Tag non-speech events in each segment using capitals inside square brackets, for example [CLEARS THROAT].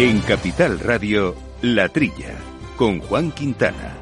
En Capital Radio, La Trilla, con Juan Quintana.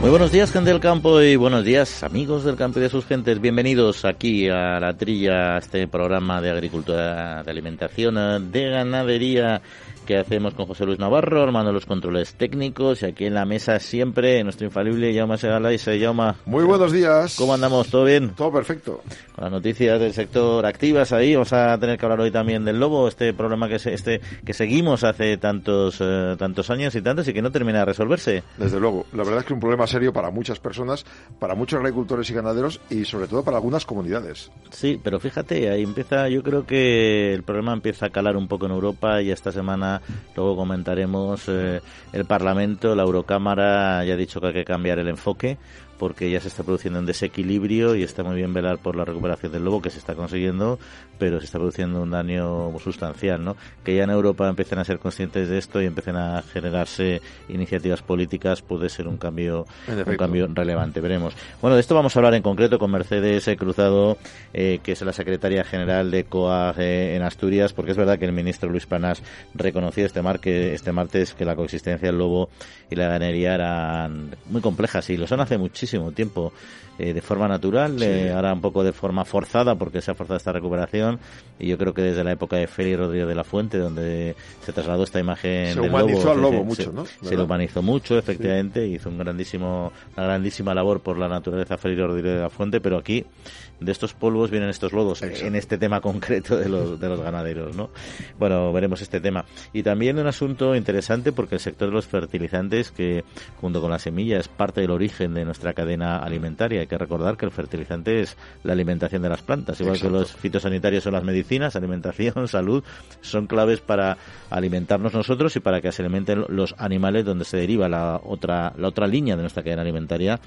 Muy buenos días, gente del campo, y buenos días, amigos del campo y de sus gentes. Bienvenidos aquí a La Trilla, a este programa de agricultura, de alimentación, de ganadería que hacemos con José Luis Navarro, armando los controles técnicos y aquí en la mesa siempre nuestro infalible Jaume Segala y Jauma. Muy buenos días. ¿Cómo andamos? ¿Todo bien? Todo perfecto. Con las noticias del sector activas ahí, vamos a tener que hablar hoy también del lobo, este problema que se, este que seguimos hace tantos eh, tantos años y tantos y que no termina de resolverse. Desde luego, la verdad es que es un problema serio para muchas personas, para muchos agricultores y ganaderos y sobre todo para algunas comunidades. Sí, pero fíjate, ahí empieza, yo creo que el problema empieza a calar un poco en Europa y esta semana luego comentaremos, eh, el Parlamento, la Eurocámara ya ha dicho que hay que cambiar el enfoque porque ya se está produciendo un desequilibrio y está muy bien velar por la recuperación del lobo que se está consiguiendo, pero se está produciendo un daño sustancial, ¿no? Que ya en Europa empiecen a ser conscientes de esto y empiecen a generarse iniciativas políticas puede ser un cambio un cambio relevante, veremos. Bueno, de esto vamos a hablar en concreto con Mercedes Cruzado, eh, que es la secretaria general de COAG eh, en Asturias, porque es verdad que el ministro Luis Planas reconoció este, mar que, este martes que la coexistencia del lobo y la ganadería eran muy complejas y lo son hace muchísimo tiempo eh, de forma natural, eh, ahora un poco de forma forzada porque se ha forzado esta recuperación y yo creo que desde la época de Félix Rodríguez de la Fuente donde se trasladó esta imagen se del humanizó lobo, al lobo se, mucho, se, ¿no? Se lo humanizó mucho, efectivamente, hizo un grandísimo, una grandísima labor por la naturaleza Félix Rodríguez de la Fuente, pero aquí de estos polvos vienen estos lodos en este tema concreto de los, de los ganaderos, ¿no? Bueno, veremos este tema. Y también un asunto interesante porque el sector de los fertilizantes, que junto con la semilla es parte del origen de nuestra cadena alimentaria. Hay que recordar que el fertilizante es la alimentación de las plantas, igual Exacto. que los fitosanitarios son las medicinas, [LAUGHS] alimentación, salud, son claves para alimentarnos nosotros y para que se alimenten los animales donde se deriva la otra, la otra línea de nuestra cadena alimentaria,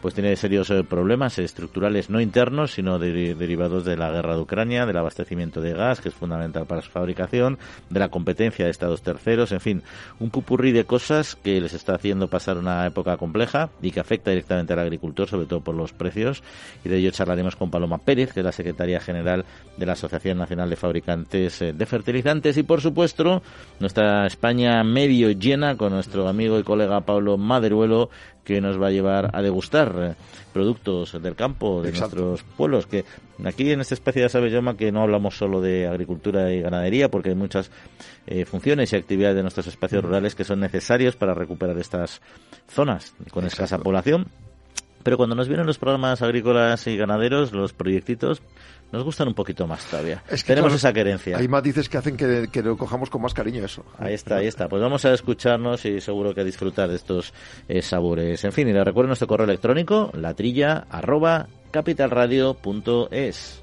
pues tiene serios eh, problemas estructurales no internos, sino de, derivados de la guerra de Ucrania, del abastecimiento de gas, que es fundamental para su fabricación, de la competencia de estados terceros, en fin, un pupurrí de cosas que les está haciendo pasar una época compleja y que afecta directamente al agricultor, sobre todo por los precios, y de ello charlaremos con Paloma Pérez, que es la secretaria general de la Asociación Nacional de Fabricantes eh, de Fertilizantes, y por supuesto, nuestra España medio llena con nuestro amigo y colega Pablo Maderuelo, que nos va a llevar a degustar productos del campo de Exacto. nuestros pueblos que aquí en esta especie ya sabes Yoma que no hablamos solo de agricultura y ganadería porque hay muchas eh, funciones y actividades de nuestros espacios rurales que son necesarios para recuperar estas zonas con Exacto. escasa población pero cuando nos vienen los programas agrícolas y ganaderos los proyectitos nos gustan un poquito más todavía. Es que, Tenemos claro, esa querencia. Hay matices que hacen que, que, lo cojamos con más cariño eso. Ahí está, ahí está. Pues vamos a escucharnos y seguro que a disfrutar de estos eh, sabores. En fin, y les recuerdo nuestro correo electrónico, latrilla arroba capitalradio.es.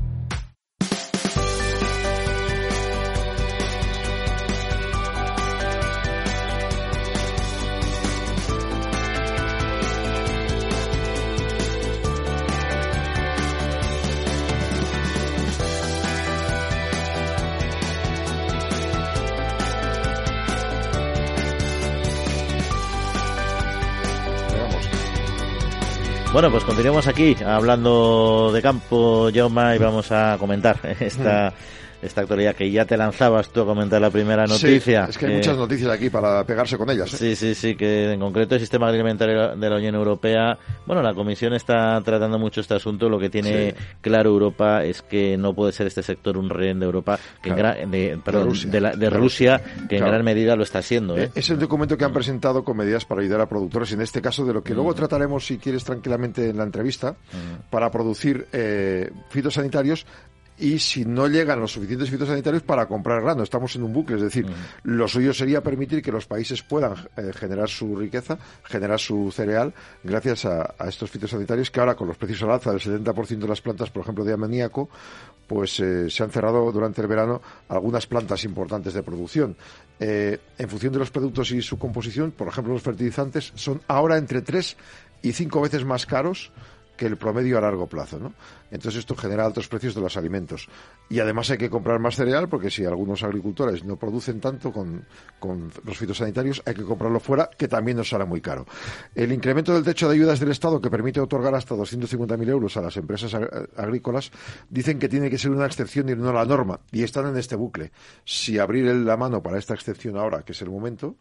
Bueno, pues continuamos aquí hablando de campo, Jaume, y vamos a comentar esta, esta actualidad que ya te lanzabas tú a comentar la primera noticia. Sí, es que hay muchas noticias aquí para pegarse con ellas. ¿eh? Sí, sí, sí, que en concreto el sistema alimentario de la Unión Europea, bueno, la Comisión está tratando mucho este asunto, lo que tiene sí. claro Europa es que no puede ser este sector un rehén de Europa, que claro. en gran, de, perdón, de Rusia, de, la, de Rusia que claro. en gran medida lo está siendo. ¿eh? Es el documento que han presentado con medidas para ayudar a productores, en este caso de lo que mm. luego trataremos, si quieres, tranquilamente en la entrevista, mm. para producir eh, fitosanitarios y si no llegan los suficientes fitosanitarios para comprar grano. Estamos en un bucle, es decir, lo suyo sería permitir que los países puedan eh, generar su riqueza, generar su cereal, gracias a, estos fitosanitarios que ahora con los precios al alza del 70% de las plantas, por ejemplo, de amoníaco, pues eh, se han cerrado durante el verano algunas plantas importantes de producción. Eh, en función de los productos y su composición, por ejemplo, los fertilizantes son ahora entre tres y cinco veces más caros que el promedio a largo plazo, ¿no? Entonces esto genera altos precios de los alimentos. Y además hay que comprar más cereal porque si algunos agricultores no producen tanto con, los fitosanitarios, hay que comprarlo fuera, que también nos sale muy caro. El incremento del techo de ayudas del Estado, que permite otorgar hasta 250.000 euros a las empresas agrícolas, dicen que tiene que ser una excepción y no la norma. Y están en este bucle. Si abrir la mano para esta excepción ahora, que es el momento,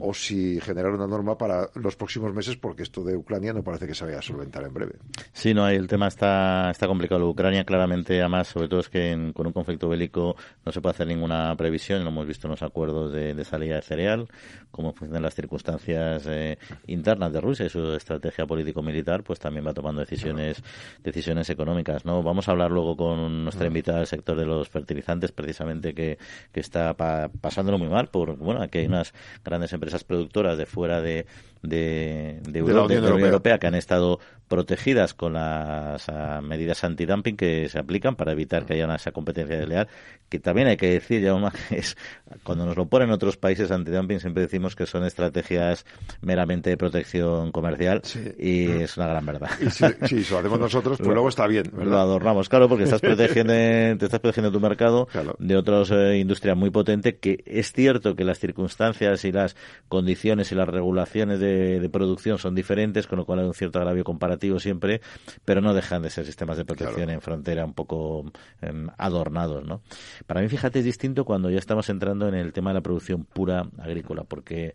o si generar una norma para los próximos meses, porque esto de Ucrania no parece que se vaya a solventar en breve. Sí, no, el tema está, está complicado. Ucrania claramente, además, sobre todo es que con un conflicto bélico no se puede hacer ninguna previsión. Lo hemos visto en los acuerdos de, salida de cereal, cómo funcionan las circunstancias eh, internas de Rusia y su estrategia político-militar, pues también va tomando decisiones, decisiones económicas. no Vamos a hablar luego con nuestra invitada del sector de los fertilizantes, precisamente que, que está pasándolo muy mal, por bueno, aquí hay unas grandes empresas productoras de fuera de, de, de, Europa, la Unión Europea que han estado protegidas con las ah, medidas antidumping que se aplican para evitar que haya una, esa competencia desleal, que también hay que decir, ya [LAUGHS] es, cuando nos lo ponen otros países antidumping siempre decimos que son estrategias meramente de protección comercial y mm. es una gran verdad. Y si, si lo hacemos [LAUGHS] nosotros, pues luego está bien. Lo adornamos, claro, porque estás [LAUGHS] protegiendo, te estás protegiendo tu mercado de otras eh, industrias muy potentes que es cierto que las circunstancias y las condiciones y las regulaciones de de, producción son diferentes, con lo cual hay un cierto agravio comparativo siempre, pero no dejan de ser sistemas de protección en frontera un poco em, adornados, ¿no? Para mí, fíjate, es distinto cuando ya estamos entrando en el tema de la producción pura agrícola, porque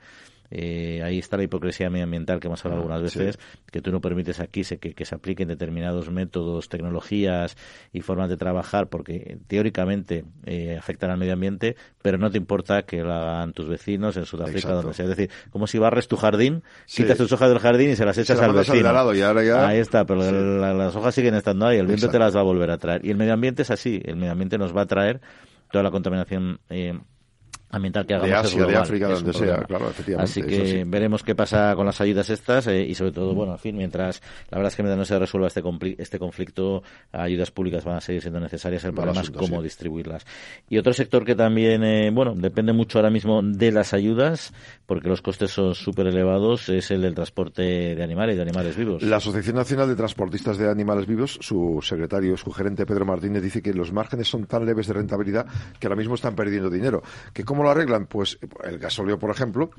eh, ahí está la hipocresía medioambiental que hemos hablado algunas veces, que tú no permites aquí que, se apliquen determinados métodos, tecnologías y formas de trabajar porque teóricamente eh, afectan al medio ambiente, pero no te importa que lo hagan tus vecinos en Sudáfrica, donde sea. Es decir, como si barres tu jardín, quitas tus hojas del jardín y se las echas al vecino. Ahí está, pero las hojas siguen estando ahí, el viento te las va a volver a traer. Y el medio ambiente es así, el medio ambiente nos va a traer toda la contaminación eh, ambiental que hagamos de Asia, de África, donde sea, claro, efectivamente. Así que veremos qué pasa con las ayudas estas eh, y sobre todo, bueno, en fin, mientras la verdad es que mientras no se resuelva este, este conflicto, ayudas públicas van a seguir siendo necesarias, el problema es cómo distribuirlas. Y otro sector que también, eh, bueno, depende mucho ahora mismo de las ayudas, porque los costes son súper elevados, es el del transporte de animales, de animales vivos. La Asociación Nacional de Transportistas de Animales Vivos, su secretario, su gerente Pedro Martínez, dice que los márgenes son tan leves de rentabilidad que ahora mismo están perdiendo dinero. Que ¿Cómo lo arreglan? Pues el gasóleo, por ejemplo,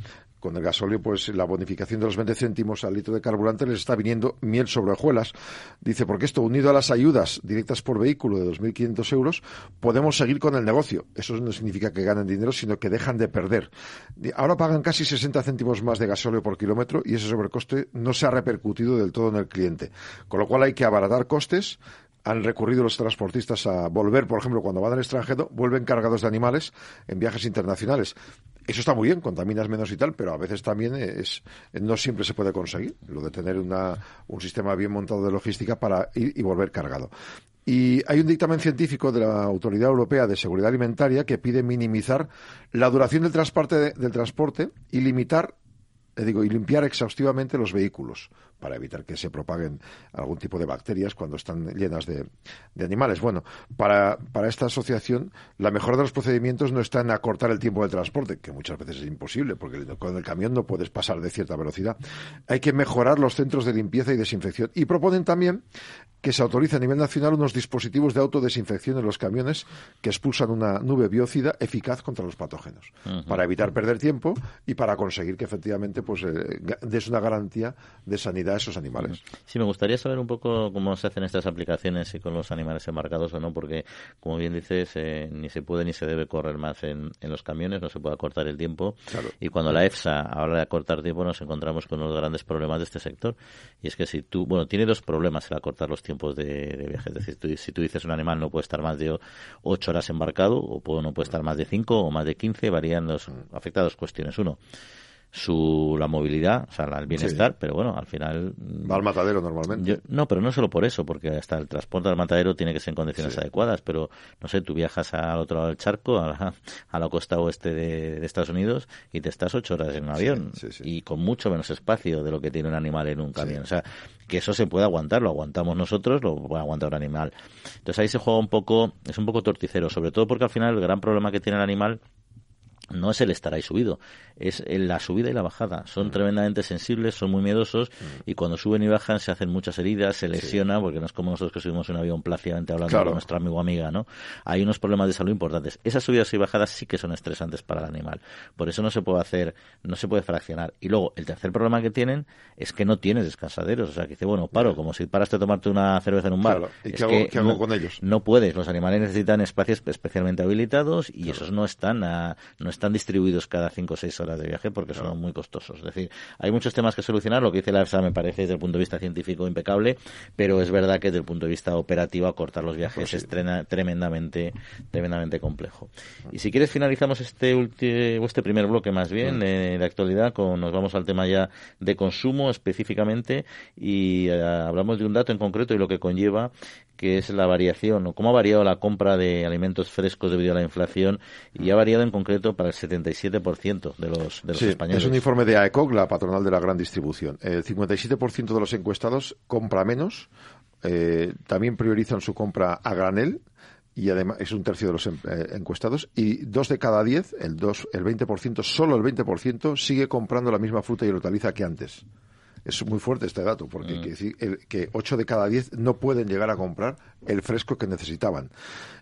con el gasóleo, pues la bonificación de los 20 céntimos al litro de carburante les está viniendo miel sobre hojuelas. Dice, porque esto unido a las ayudas directas por vehículo de 2.500 euros, podemos seguir con el negocio. Eso no significa que ganen dinero, sino que dejan de perder. Ahora pagan casi 60 céntimos más de gasóleo por kilómetro y ese sobrecoste no se ha repercutido del todo en el cliente. Con lo cual hay que abaratar costes, han recurrido los transportistas a volver, por ejemplo, cuando van al extranjero, vuelven cargados de animales en viajes internacionales. Eso está muy bien, contaminas menos y tal, pero a veces también es, no siempre se puede conseguir lo de tener una, un sistema bien montado de logística para ir y volver cargado. Y hay un dictamen científico de la Autoridad Europea de Seguridad Alimentaria que pide minimizar la duración del transporte, del transporte y limitar digo, y limpiar exhaustivamente los vehículos para evitar que se propaguen algún tipo de bacterias cuando están llenas de, animales. Bueno, para, para, esta asociación, la mejora de los procedimientos no está en acortar el tiempo de transporte, que muchas veces es imposible, porque con el camión no puedes pasar de cierta velocidad. Hay que mejorar los centros de limpieza y desinfección. Y proponen también que se autorice a nivel nacional unos dispositivos de autodesinfección en los camiones que expulsan una nube biócida eficaz contra los patógenos, para evitar perder tiempo y para conseguir que efectivamente pues eh, des una garantía de sanidad a esos animales. Sí, me gustaría saber un poco cómo se hacen estas aplicaciones y con los animales embarcados o no, porque, como bien dices, eh, ni se puede ni se debe correr más en, los camiones, no se puede acortar el tiempo. Y cuando la EFSA habla de acortar tiempo, nos encontramos con uno de los grandes problemas de este sector. Y es que si tú, bueno, tiene dos problemas el acortar los tiempos de, viaje. Es decir, si tú dices un animal no puede estar más de ocho horas embarcado, o no puede estar más de cinco o más de quince, varían los, afectados cuestiones. Uno, su la movilidad, o sea, el bienestar, pero bueno, al final va al matadero normalmente. no, pero no solo por eso, porque hasta el transporte al matadero tiene que ser en condiciones adecuadas, pero no sé, tú viajas al otro lado del charco, a la, a la costa oeste de, Estados Unidos y te estás ocho horas en un avión y con mucho menos espacio de lo que tiene un animal en un camión, o sea, que eso se puede aguantar, lo aguantamos nosotros, lo puede aguantar un animal. Entonces ahí se juega un poco, es un poco torticero, sobre todo porque al final el gran problema que tiene el animal no es el estar ahí subido, es la subida y la bajada. Son mm. tremendamente sensibles, son muy miedosos mm. y cuando suben y bajan se hacen muchas heridas, se lesionan, porque no es como nosotros que subimos un avión plácidamente hablando con nuestro amigo o amiga, ¿no? Hay unos problemas de salud importantes. Esas subidas y bajadas sí que son estresantes para el animal. Por eso no se puede hacer, no se puede fraccionar. Y luego, el tercer problema que tienen es que no tienes descansaderos. O sea, que dice, bueno, paro, como si paraste a tomarte una cerveza en un bar. ¿Y qué, hago, no, con ellos? No puedes. Los animales necesitan espacios especialmente habilitados y esos no están, a, no están distribuidos cada cinco o seis horas de viaje porque son muy costosos. Es decir, hay muchos temas que solucionar. Lo que dice la EFSA me parece desde el punto de vista científico impecable, pero es verdad que desde el punto de vista operativo acortar los viajes es tremendamente, tremendamente complejo. Y si quieres finalizamos este último, este primer bloque más bien de, actualidad con nos vamos al tema ya de consumo específicamente y eh, hablamos de un dato en concreto y lo que conlleva que es la variación o cómo ha variado la compra de alimentos frescos debido a la inflación y ha variado en concreto para el 77% de los, de los españoles. Es un informe de AECOC, la patronal de la gran distribución. El 57% de los encuestados compra menos, eh, también priorizan su compra a granel y además es un tercio de los eh, encuestados y dos de cada diez, el dos, el 20%, solo el 20% sigue comprando la misma fruta y hortaliza que antes. Es muy fuerte este dato, porque mm. que, que 8 de cada 10 no pueden llegar a comprar el fresco que necesitaban.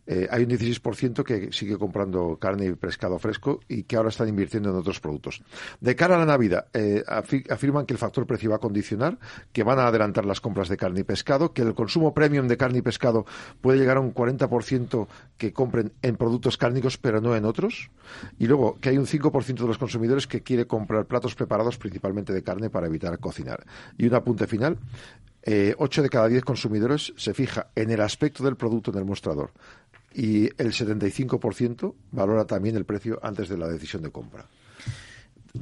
Eh, hay un 16% que sigue comprando carne y pescado fresco y que ahora están invirtiendo en otros productos. De cara a la Navidad, eh, afirman que el factor precio va a condicionar, que van a adelantar las compras de carne y pescado, que el consumo premium de carne y pescado puede llegar a un 40% que compren en productos cárnicos pero no en otros. Y luego que hay un 5% de los consumidores que quiere comprar platos preparados principalmente de carne para evitar cocinar. Y un apunte final. Eh, 8 de cada 10 consumidores se fija en el aspecto del producto en el mostrador y el 75% valora también el precio antes de la decisión de compra.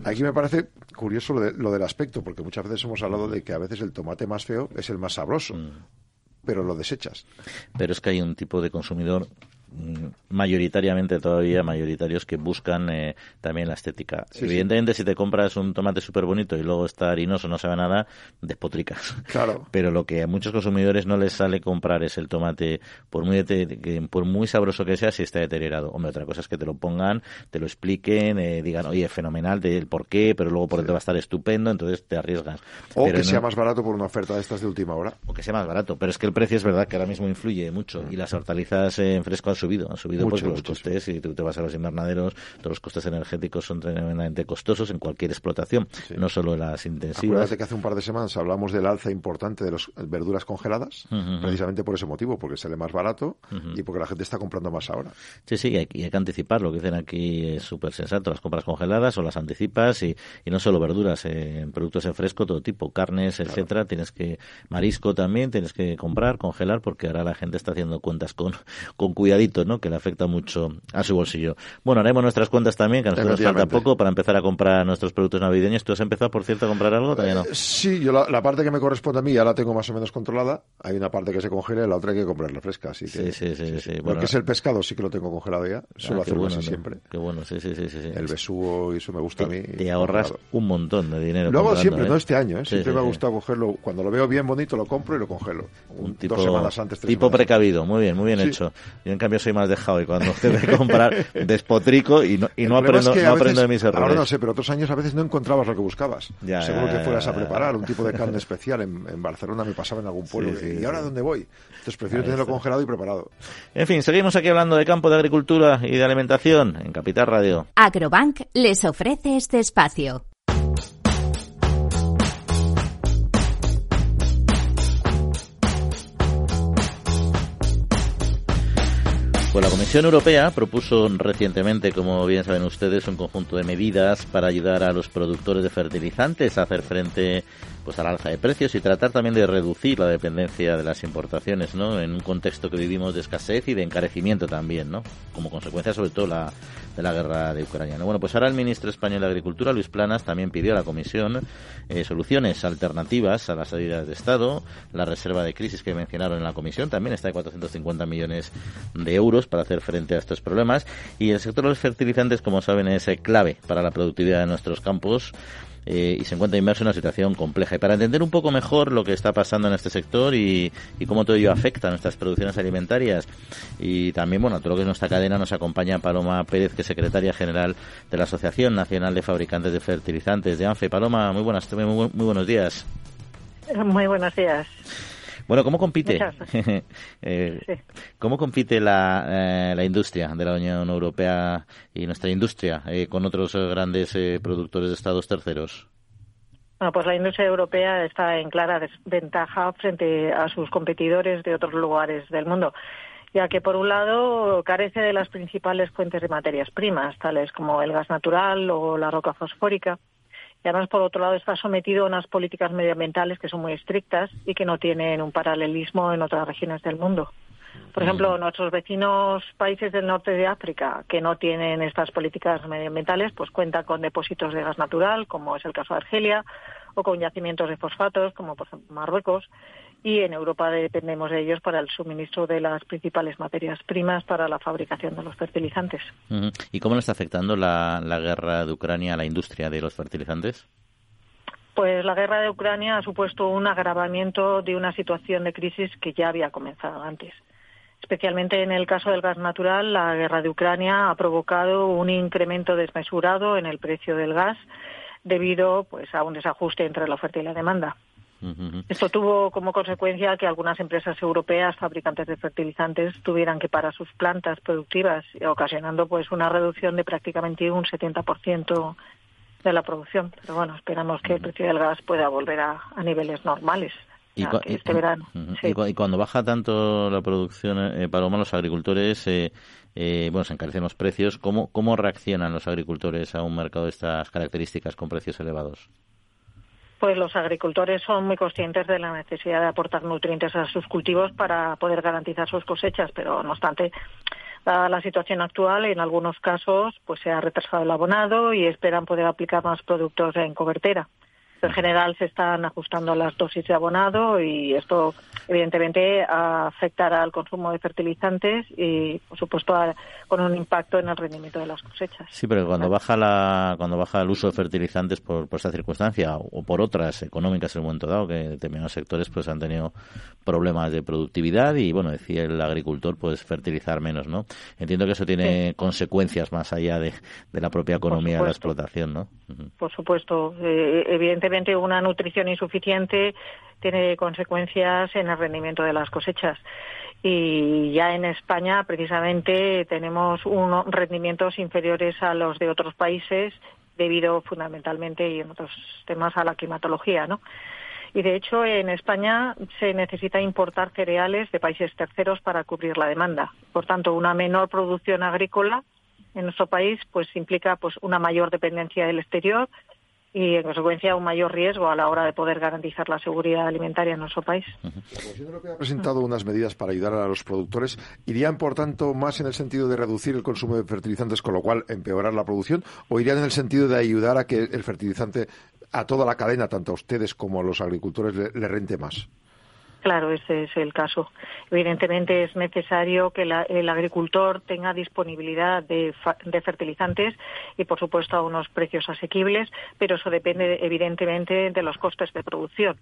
Aquí me parece curioso lo, del aspecto, porque muchas veces hemos hablado de que a veces el tomate más feo es el más sabroso, mm. pero lo desechas. Pero es que hay un tipo de consumidor mayoritariamente todavía mayoritarios que buscan eh, también la estética. Evidentemente, si te compras un tomate súper bonito y luego está harinoso, no sabe nada, despotricas. [LAUGHS] Claro. Pero lo que a muchos consumidores no les sale comprar es el tomate, por muy, por muy sabroso que sea, si está deteriorado. Hombre, otra cosa es que te lo pongan, te lo expliquen, eh, digan, oye, fenomenal del por qué, pero luego por dentro va a estar estupendo, entonces te arriesgas. O que sea más barato por una oferta de estas de última hora. O que sea más barato, pero es que el precio es verdad que ahora mismo influye mucho y las hortalizas en fresco subido, han subido porque los costes, si tú te vas a los invernaderos, todos los costes energéticos son tremendamente costosos en cualquier explotación, no solo las intensivas. Acuérdate que hace un par de semanas hablamos del alza importante de las verduras congeladas, precisamente por ese motivo, porque sale más barato y porque la gente está comprando más ahora. Sí, sí, y hay, que anticipar, lo que dicen aquí es súper sensato, las compras congeladas o las anticipas y, y no solo verduras, en productos en fresco, todo tipo, carnes, etcétera, tienes que, marisco también, tienes que comprar, congelar, porque ahora la gente está haciendo cuentas con, con cuidadito, ¿no? Que le afecta mucho a su bolsillo. Bueno, haremos nuestras cuentas también, que a nosotros nos falta poco para empezar a comprar nuestros productos navideños. ¿Tú has empezado, por cierto, a comprar algo? Todavía no. Sí, yo la, parte que me corresponde a mí ya la tengo más o menos controlada. Hay una parte que se congela y la otra hay que comprarla fresca. Así que, sí, sí, sí. Porque es el pescado, sí que lo tengo congelado ya. Suelo ah, hacerlo siempre. Qué bueno, sí, sí, sí. sí, El besugo y eso me gusta a mí. Te ahorras un montón de dinero. Luego siempre, ¿eh? no este año, ¿eh? siempre me ha gustado cogerlo. Cuando lo veo bien bonito, lo compro y lo congelo. Un tipo, dos semanas antes. Tipo precavido, muy bien, muy bien hecho. Yo en cambio soy más dejado y cuando [LAUGHS] de comprar despotrico y no, y no aprendo, no aprendo de mis errores. Ahora no sé, pero otros años a veces no encontrabas lo que buscabas. Seguro que fueras a preparar un tipo de carne especial. En, en, Barcelona me pasaba en algún pueblo. ¿Y ahora dónde voy? Entonces prefiero tenerlo congelado y preparado. En fin, seguimos aquí hablando de campo de agricultura y de alimentación en Capital Radio. Agrobank les ofrece este espacio. Pues la Comisión Europea propuso recientemente, como bien saben ustedes, un conjunto de medidas para ayudar a los productores de fertilizantes a hacer frente pues a la alza de precios y tratar también de reducir la dependencia de las importaciones, ¿no? En un contexto que vivimos de escasez y de encarecimiento también, ¿no? Como consecuencia sobre todo la, de la guerra de Ucrania. Bueno, pues ahora el ministro español de Agricultura, Luis Planas, también pidió a la Comisión eh, soluciones alternativas a las salidas de Estado. La reserva de crisis que mencionaron en la Comisión también está de 450 millones de euros para hacer frente a estos problemas. Y el sector de los fertilizantes, como saben, es eh, clave para la productividad de nuestros campos. Eh, y se encuentra inmerso en una situación compleja. Y para entender un poco mejor lo que está pasando en este sector y, cómo todo ello afecta a nuestras producciones alimentarias y también, bueno, todo lo que es nuestra cadena, nos acompaña Paloma Pérez, que es secretaria general de la Asociación Nacional de Fabricantes de Fertilizantes de ANFE. Paloma, muy, buenas, muy buenos días. Muy buenos días. Bueno, ¿cómo compite? [LAUGHS] Eh, ¿Cómo compite la, eh, la, industria de la Unión Europea y nuestra industria eh, con otros grandes productores de estados terceros? Bueno, pues la industria europea está en clara desventaja frente a sus competidores de otros lugares del mundo, ya que por un lado carece de las principales fuentes de materias primas, tales como el gas natural o la roca fosfórica y además, por otro lado, está sometido a unas políticas medioambientales que son muy estrictas y que no tienen un paralelismo en otras regiones del mundo. Por ejemplo, mm. nuestros vecinos países del norte de África que no tienen estas políticas medioambientales, pues cuentan con depósitos de gas natural, como es el caso de Argelia, o con yacimientos de fosfatos, como por ejemplo Marruecos, y en Europa dependemos de ellos para el suministro de las principales materias primas para la fabricación de los fertilizantes. ¿Y cómo le está afectando la, guerra de Ucrania a la industria de los fertilizantes? Pues la guerra de Ucrania ha supuesto un agravamiento de una situación de crisis que ya había comenzado antes. Especialmente en el caso del gas natural, la guerra de Ucrania ha provocado un incremento desmesurado en el precio del gas debido pues, a un desajuste entre la oferta y la demanda. Esto tuvo como consecuencia que algunas empresas europeas fabricantes de fertilizantes tuvieran que parar sus plantas productivas, ocasionando pues una reducción de prácticamente un 70% de la producción. Pero bueno, esperamos que el precio del gas pueda volver a, niveles normales. Y, este verano. y, cuando baja tanto la producción, eh, Paloma, los agricultores, eh, eh, bueno, se encarecen los precios. ¿Cómo, ¿Cómo reaccionan los agricultores a un mercado de estas características con precios elevados? Pues los agricultores son muy conscientes de la necesidad de aportar nutrientes a sus cultivos para poder garantizar sus cosechas, pero no obstante, la situación actual, en algunos casos pues se ha retrasado el abonado y esperan poder aplicar más productos en cobertera en general se están ajustando las dosis de abonado y esto evidentemente afectará al consumo de fertilizantes y por supuesto con un impacto en el rendimiento de las cosechas. Sí, pero cuando baja la cuando baja el uso de fertilizantes por, esta circunstancia o por otras económicas en un momento dado que determinados sectores pues han tenido problemas de productividad y bueno decía el agricultor pues fertilizar menos, ¿no? Entiendo que eso tiene consecuencias más allá de, la propia economía de la explotación, ¿no? Por supuesto, eh, evidentemente una nutrición insuficiente tiene consecuencias en el rendimiento de las cosechas. Y ya en España, precisamente, tenemos unos rendimientos inferiores a los de otros países debido fundamentalmente y en otros temas a la climatología, ¿no? Y de hecho, en España se necesita importar cereales de países terceros para cubrir la demanda. Por tanto, una menor producción agrícola en nuestro país pues implica pues una mayor dependencia del exterior y en consecuencia un mayor riesgo a la hora de poder garantizar la seguridad alimentaria en nuestro país. La Comisión Europea ha presentado unas medidas para ayudar a los productores. ¿Irían, por tanto, más en el sentido de reducir el consumo de fertilizantes, con lo cual empeorar la producción, o irían en el sentido de ayudar a que el fertilizante a toda la cadena, tanto a ustedes como a los agricultores, le rente más? Claro, ese es el caso. Evidentemente es necesario que el agricultor tenga disponibilidad de, fertilizantes y, por supuesto, a unos precios asequibles, pero eso depende, evidentemente, de los costes de producción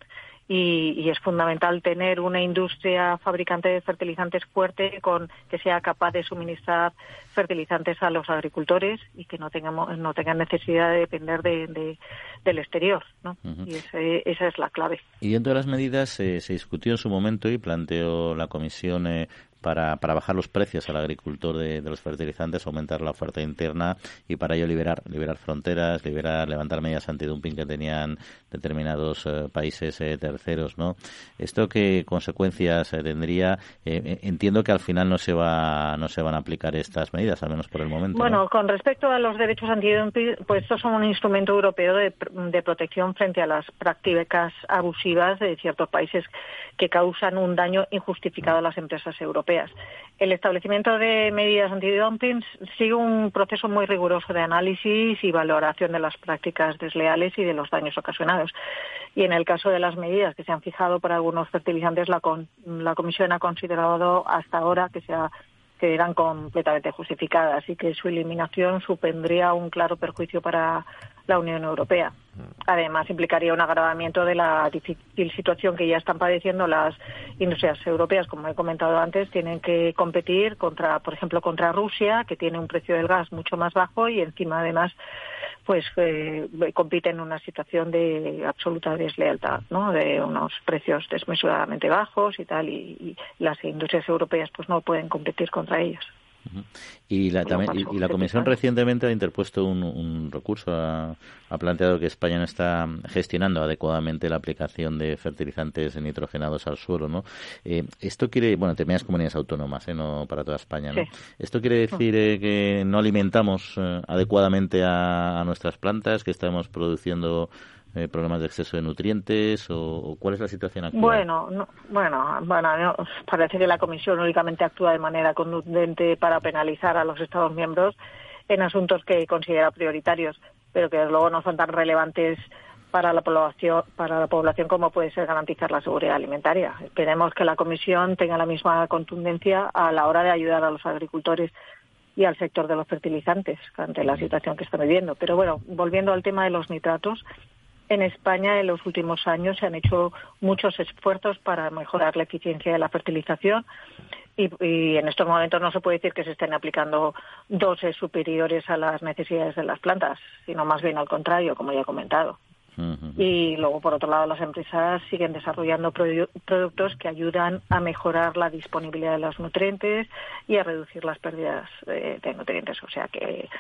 y, es fundamental tener una industria fabricante de fertilizantes fuerte con que sea capaz de suministrar fertilizantes a los agricultores y que no tengamos no tengan necesidad de depender de, del exterior ¿no? y esa es la clave y dentro de las medidas eh, se discutió en su momento y planteó la comisión eh, para, para bajar los precios al agricultor de, los fertilizantes, aumentar la oferta interna y para ello liberar, liberar fronteras, liberar, levantar medidas antidumping que tenían determinados eh, países eh, terceros, ¿no? ¿Esto qué consecuencias eh, tendría? entiendo que al final no se va no se van a aplicar estas medidas, al menos por el momento. Bueno, con respecto a los derechos antidumping, pues estos son un instrumento europeo de protección frente a las prácticas abusivas de ciertos países que causan un daño injustificado a las empresas europeas. El establecimiento de medidas antidumping sigue un proceso muy riguroso de análisis y valoración de las prácticas desleales y de los daños ocasionados. Y en el caso de las medidas que se han fijado para algunos fertilizantes, la, la Comisión ha considerado hasta ahora que sea que eran completamente justificadas y que su eliminación supondría un claro perjuicio para la Unión Europea. Además, implicaría un agravamiento de la difícil situación que ya están padeciendo las industrias europeas. Como he comentado antes, tienen que competir contra, por ejemplo, contra Rusia, que tiene un precio del gas mucho más bajo y encima, además, pues eh, compiten en una situación de absoluta deslealtad, ¿no? De unos precios desmesuradamente bajos y tal, y, y las industrias europeas pues no pueden competir contra Y la, y, la Comisión recientemente ha interpuesto un, recurso, ha, planteado que España no está gestionando adecuadamente la aplicación de fertilizantes nitrogenados al suelo, ¿no? Eh, esto quiere, bueno, determinadas comunidades autónomas, ¿eh? no para toda España, ¿no? Esto quiere decir eh, que no alimentamos eh, adecuadamente a, a nuestras plantas, que estamos produciendo eh, problemas de exceso de nutrientes o, cuál es la situación actual? Bueno, bueno, bueno, parece que la Comisión únicamente actúa de manera contundente para penalizar a los Estados miembros en asuntos que considera prioritarios, pero que luego no son tan relevantes para la población para la población como puede ser garantizar la seguridad alimentaria. Esperemos que la Comisión tenga la misma contundencia a la hora de ayudar a los agricultores y al sector de los fertilizantes ante la situación que están viviendo. Pero bueno, volviendo al tema de los nitratos, en España en los últimos años se han hecho muchos esfuerzos para mejorar la eficiencia de la fertilización y, en estos momentos no se puede decir que se estén aplicando dosis superiores a las necesidades de las plantas, sino más bien al contrario, como ya he comentado. Y luego, por otro lado, las empresas siguen desarrollando productos que ayudan a mejorar la disponibilidad de los nutrientes y a reducir las pérdidas de nutrientes. O sea que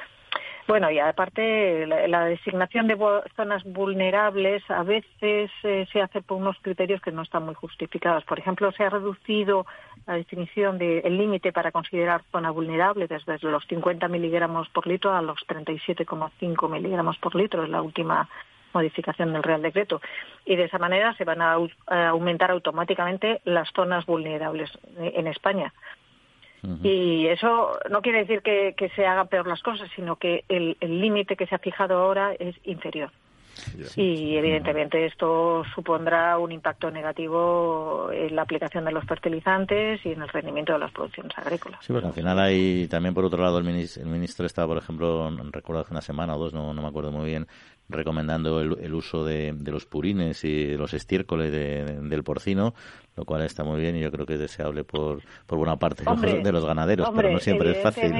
bueno, y aparte, la, designación de zonas vulnerables a veces eh, se hace por unos criterios que no están muy justificados. Por ejemplo, se ha reducido la definición del límite para considerar zona vulnerable desde los 50 miligramos por litro a los 37,5 miligramos por litro, es la última modificación del Real Decreto. Y de esa manera se van a aumentar automáticamente las zonas vulnerables eh, en España. Y eso no quiere decir que, se hagan peor las cosas, sino que el límite que se ha fijado ahora es inferior. Y evidentemente esto supondrá un impacto negativo en la aplicación de los fertilizantes y en el rendimiento de las producciones agrícolas. Sí, porque al final hay también por otro lado el ministro, el ministro estaba, por ejemplo, recuerdo hace una semana o dos, no, no me acuerdo muy bien, recomendando el, uso de, los purines y de los estiércoles del porcino, lo cual está muy bien y yo creo que es deseable por, por buena parte de los ganaderos, pero no siempre es fácil.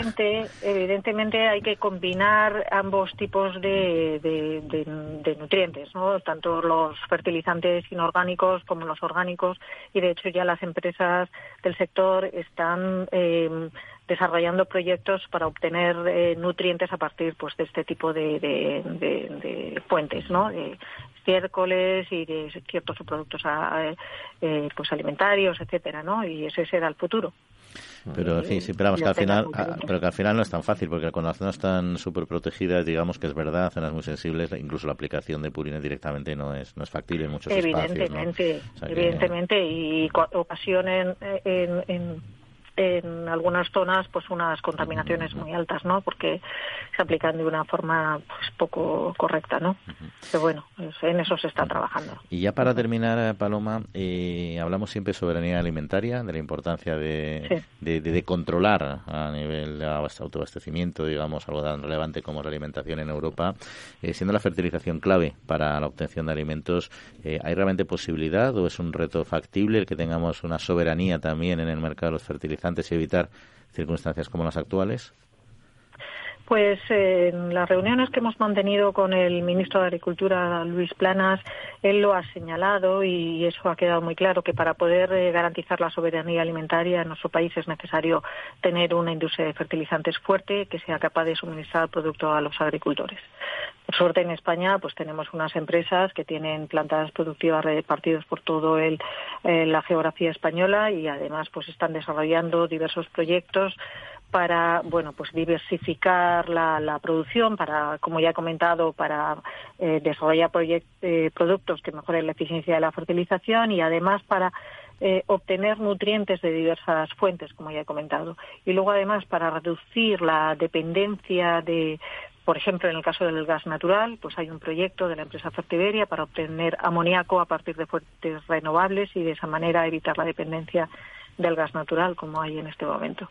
Evidentemente hay que combinar ambos tipos de, de, nutrientes, ¿no? tanto los fertilizantes inorgánicos como los orgánicos y de hecho ya las empresas del sector están eh, desarrollando proyectos para obtener eh, nutrientes a partir pues de este tipo de, de, fuentes, ¿no? De estiércoles y de ciertos productos eh, pues alimentarios, etcétera, ¿no? Y ese será el futuro. Pero sí, sí, que al final, pero que al final no es tan fácil, porque con las zonas tan súper protegidas, digamos que es verdad, zonas muy sensibles, incluso la aplicación de purines directamente no es, no es factible en muchos evidentemente, espacios. Evidentemente, y ocasionen en en algunas zonas pues unas contaminaciones muy altas, ¿no? Porque se aplican de una forma pues poco correcta, ¿no? Pero bueno, en eso se está trabajando. Y ya para terminar, Paloma, eh, hablamos siempre de soberanía alimentaria, de la importancia de, de, controlar a nivel de autoabastecimiento, digamos, algo tan relevante como la alimentación en Europa, eh, siendo la fertilización clave para la obtención de alimentos, eh, ¿hay realmente posibilidad o es un reto factible el que tengamos una soberanía también en el mercado de los fertilizantes? Y evitar circunstancias como las actuales? Pues en las reuniones que hemos mantenido con el ministro de Agricultura, Luis Planas, él lo ha señalado y eso ha quedado muy claro que para poder eh, garantizar la soberanía alimentaria en nuestro país es necesario tener una industria de fertilizantes fuerte que sea capaz de suministrar el producto a los agricultores. Por suerte en España pues tenemos unas empresas que tienen plantas productivas repartidas por toda eh, la geografía española y además pues están desarrollando diversos proyectos para bueno pues diversificar la, producción para como ya he comentado para eh, desarrollar eh, productos que mejoren la eficiencia de la fertilización y además para eh, obtener nutrientes de diversas fuentes como ya he comentado. Y luego además para reducir la dependencia de por ejemplo, en el caso del gas natural, pues hay un proyecto de la empresa Fertiberia para obtener amoníaco a partir de fuentes renovables y de esa manera evitar la dependencia del gas natural como hay en este momento.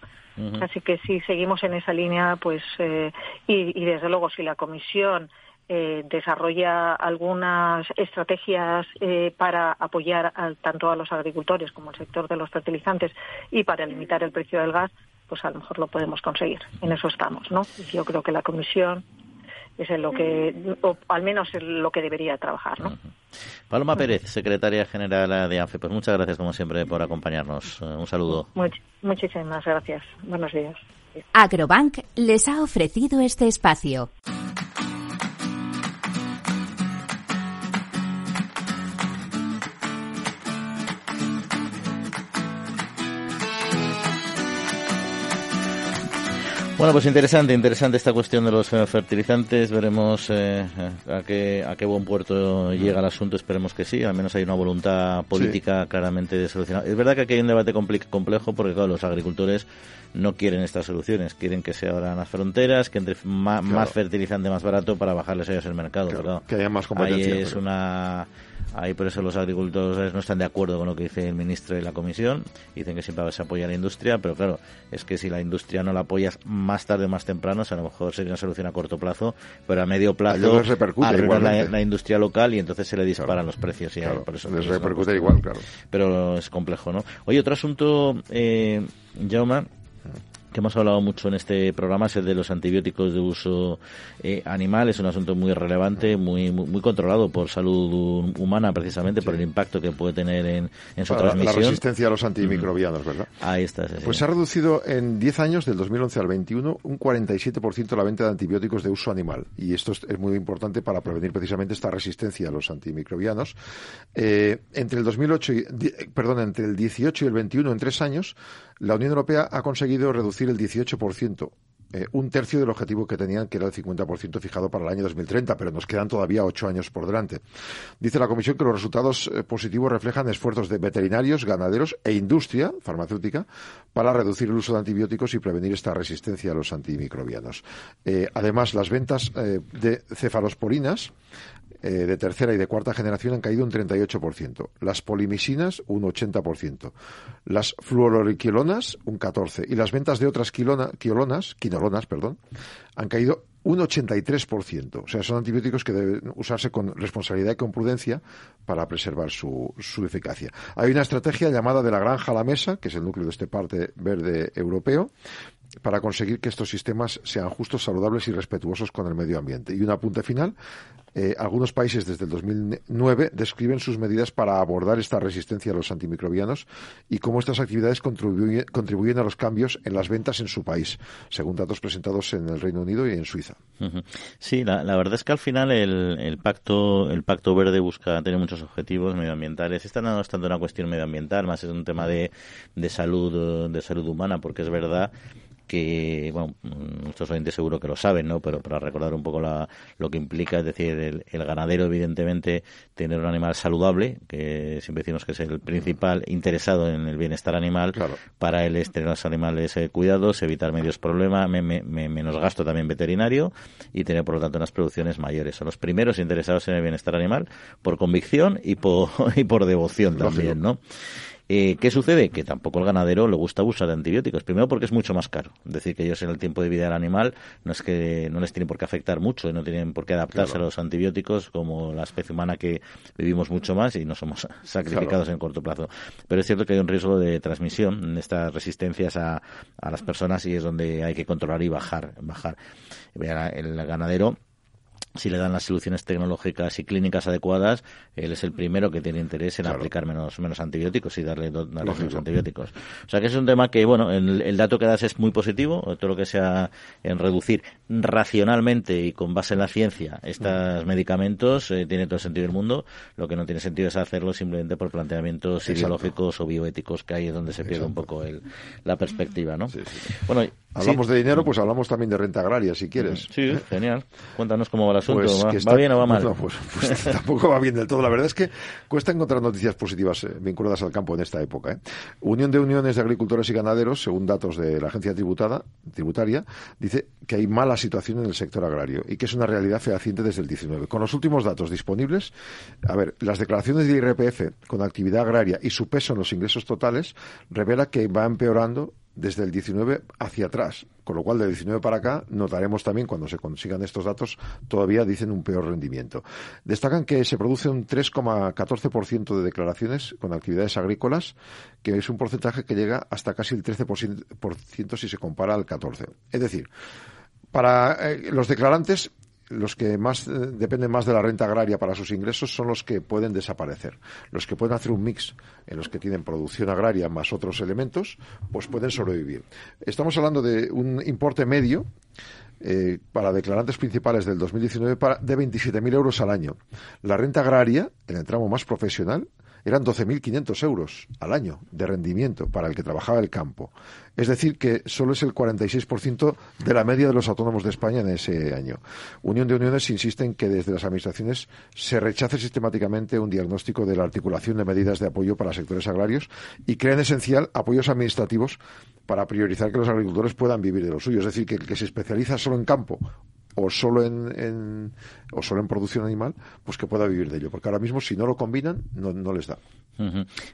Así que si seguimos en esa línea, pues eh, y, desde luego si la Comisión eh, desarrolla algunas estrategias eh, para apoyar tanto a los agricultores como al sector de los fertilizantes y para limitar el precio del gas, pues a lo mejor lo podemos conseguir. En eso estamos, ¿no? Yo creo que la Comisión es en lo que, o al menos en lo que debería trabajar, ¿no? Paloma Pérez, secretaria general de ANFE, pues muchas gracias como siempre por acompañarnos. Eh, un saludo. muchísimas gracias. Buenos días. Agrobank les ha ofrecido este espacio. Bueno, pues interesante, interesante esta cuestión de los eh, fertilizantes. Veremos eh, a, qué, a qué buen puerto llega el asunto. Esperemos que sí. Al menos hay una voluntad política claramente de solucionar. Es verdad que aquí hay un debate complejo porque, claro, los agricultores no quieren estas soluciones. Quieren que se abran las fronteras, que entre más, fertilizante más barato para bajarles a ellos el mercado. Que haya más competencia. Ahí es una Ahí por eso los agricultores no están de acuerdo con lo que dice el ministro y la comisión. Dicen que siempre se apoya a la industria, pero claro, es que si la industria no la apoyas más tarde o más temprano, a lo mejor sería una solución a corto plazo, pero a medio plazo arruina la, la, industria local y entonces se le disparan los precios. Y por eso les repercute igual, claro. Pero es complejo, ¿no? Oye, otro asunto, eh, Jaume, que hemos hablado mucho en este programa es el de los antibióticos de uso eh, animal. Es un asunto muy relevante, muy, muy, controlado por salud humana, precisamente por el impacto que puede tener en, en su transmisión. La resistencia a los antimicrobianos, ¿verdad? Ahí está. Pues se ha reducido en 10 años, del 2011 al 21, un 47% la venta de antibióticos de uso animal. Y esto es, muy importante para prevenir precisamente esta resistencia a los antimicrobianos. Eh, entre el 2008 y, perdón, entre el 18 y el 21, en tres años, la Unión Europea ha conseguido reducir el 18%. Eh, un tercio del objetivo que tenían, que era el 50% fijado para el año 2030, pero nos quedan todavía ocho años por delante. Dice la Comisión que los resultados eh, positivos reflejan esfuerzos de veterinarios, ganaderos e industria farmacéutica para reducir el uso de antibióticos y prevenir esta resistencia a los antimicrobianos. Eh, además, las ventas de cefalosporinas eh, de tercera y de cuarta generación han caído un 38%. Las polimisinas, un 80%. Las fluororiquilonas, un 14%. Y las ventas de otras quiolonas, quinolonas, perdón, han caído un 83%. O sea, son antibióticos que deben usarse con responsabilidad y con prudencia para preservar su, su eficacia. Hay una estrategia llamada de la granja a la mesa, que es el núcleo de este parte verde europeo, para conseguir que estos sistemas sean justos, saludables y respetuosos con el medio ambiente. Y un apunte final. Eh, algunos países desde el 2009 describen sus medidas para abordar esta resistencia a los antimicrobianos y cómo estas actividades contribuyen, a los cambios en las ventas en su país, según datos presentados en el Reino Unido y en Suiza. Sí, la, verdad es que al final el, pacto el pacto verde busca tener muchos objetivos medioambientales. Esta no es tanto una cuestión medioambiental, más es un tema de, de salud de salud humana, porque es verdad que, bueno, nuestros oyentes seguro que lo saben, ¿no? Pero para recordar un poco la, lo que implica, es decir, el, ganadero, evidentemente, tener un animal saludable, que siempre decimos que es el principal interesado en el bienestar animal, para él es tener los animales eh, cuidados, evitar medios problemas, menos gasto también veterinario y tener, por lo tanto, unas producciones mayores. Son los primeros interesados en el bienestar animal por convicción y por, [LAUGHS] y por devoción también, ¿no? Eh, ¿Qué sucede? Que tampoco el ganadero le gusta usar antibióticos. Primero porque es mucho más caro. Es decir, que ellos en el tiempo de vida del animal no es que no les tiene por qué afectar mucho, no tienen por qué adaptarse a los antibióticos como la especie humana que vivimos mucho más y no somos [LAUGHS] sacrificados en corto plazo. Pero es cierto que hay un riesgo de transmisión en estas resistencias a, a las personas y es donde hay que controlar y bajar. bajar. El ganadero si le dan las soluciones tecnológicas y clínicas adecuadas, él es el primero que tiene interés en aplicar menos, menos antibióticos y darle, menos antibióticos. O sea que es un tema que, bueno, el, dato que das es muy positivo, todo lo que sea en reducir racionalmente y con base en la ciencia estos medicamentos eh, tiene todo el sentido del mundo. Lo que no tiene sentido es hacerlo simplemente por planteamientos ideológicos o bioéticos que hay es donde se pierde un poco el, la perspectiva, ¿no? Bueno, Hablamos de dinero, pues hablamos también de renta agraria, si quieres. Sí, genial. Cuéntanos cómo va el asunto. Pues ¿Va, bien o va mal? Pues, pues, [LAUGHS] tampoco va bien del todo. La verdad es que cuesta encontrar noticias positivas eh, vinculadas al campo en esta época. ¿eh? Unión de Uniones de Agricultores y Ganaderos, según datos de la Agencia Tributada, Tributaria, dice que hay mala situación en el sector agrario y que es una realidad fehaciente desde el 19. Con los últimos datos disponibles, a ver, las declaraciones de IRPF con actividad agraria y su peso en los ingresos totales revela que va empeorando desde el 19 hacia atrás, con lo cual del 19 para acá notaremos también cuando se consigan estos datos todavía dicen un peor rendimiento. Destacan que se produce un 3,14% de declaraciones con actividades agrícolas, que es un porcentaje que llega hasta casi el 13% si se compara al 14. Es decir, para eh, los declarantes los que más eh, dependen más de la renta agraria para sus ingresos son los que pueden desaparecer. Los que pueden hacer un mix en los que tienen producción agraria más otros elementos, pues pueden sobrevivir. Estamos hablando de un importe medio eh, para declarantes principales del 2019 para, de 27.000 euros al año. La renta agraria, en el tramo más profesional, eran 12.500 euros al año de rendimiento para el que trabajaba el campo. Es decir, que solo es el 46% de la media de los autónomos de España en ese año. Unión de Uniones insiste en que desde las administraciones se rechace sistemáticamente un diagnóstico de la articulación de medidas de apoyo para sectores agrarios y creen esencial apoyos administrativos para priorizar que los agricultores puedan vivir de lo suyo. Es decir, que el que se especializa solo en campo o solo en, o solo en producción animal, pues que pueda vivir de ello. Porque ahora mismo, si no lo combinan, no, no les da.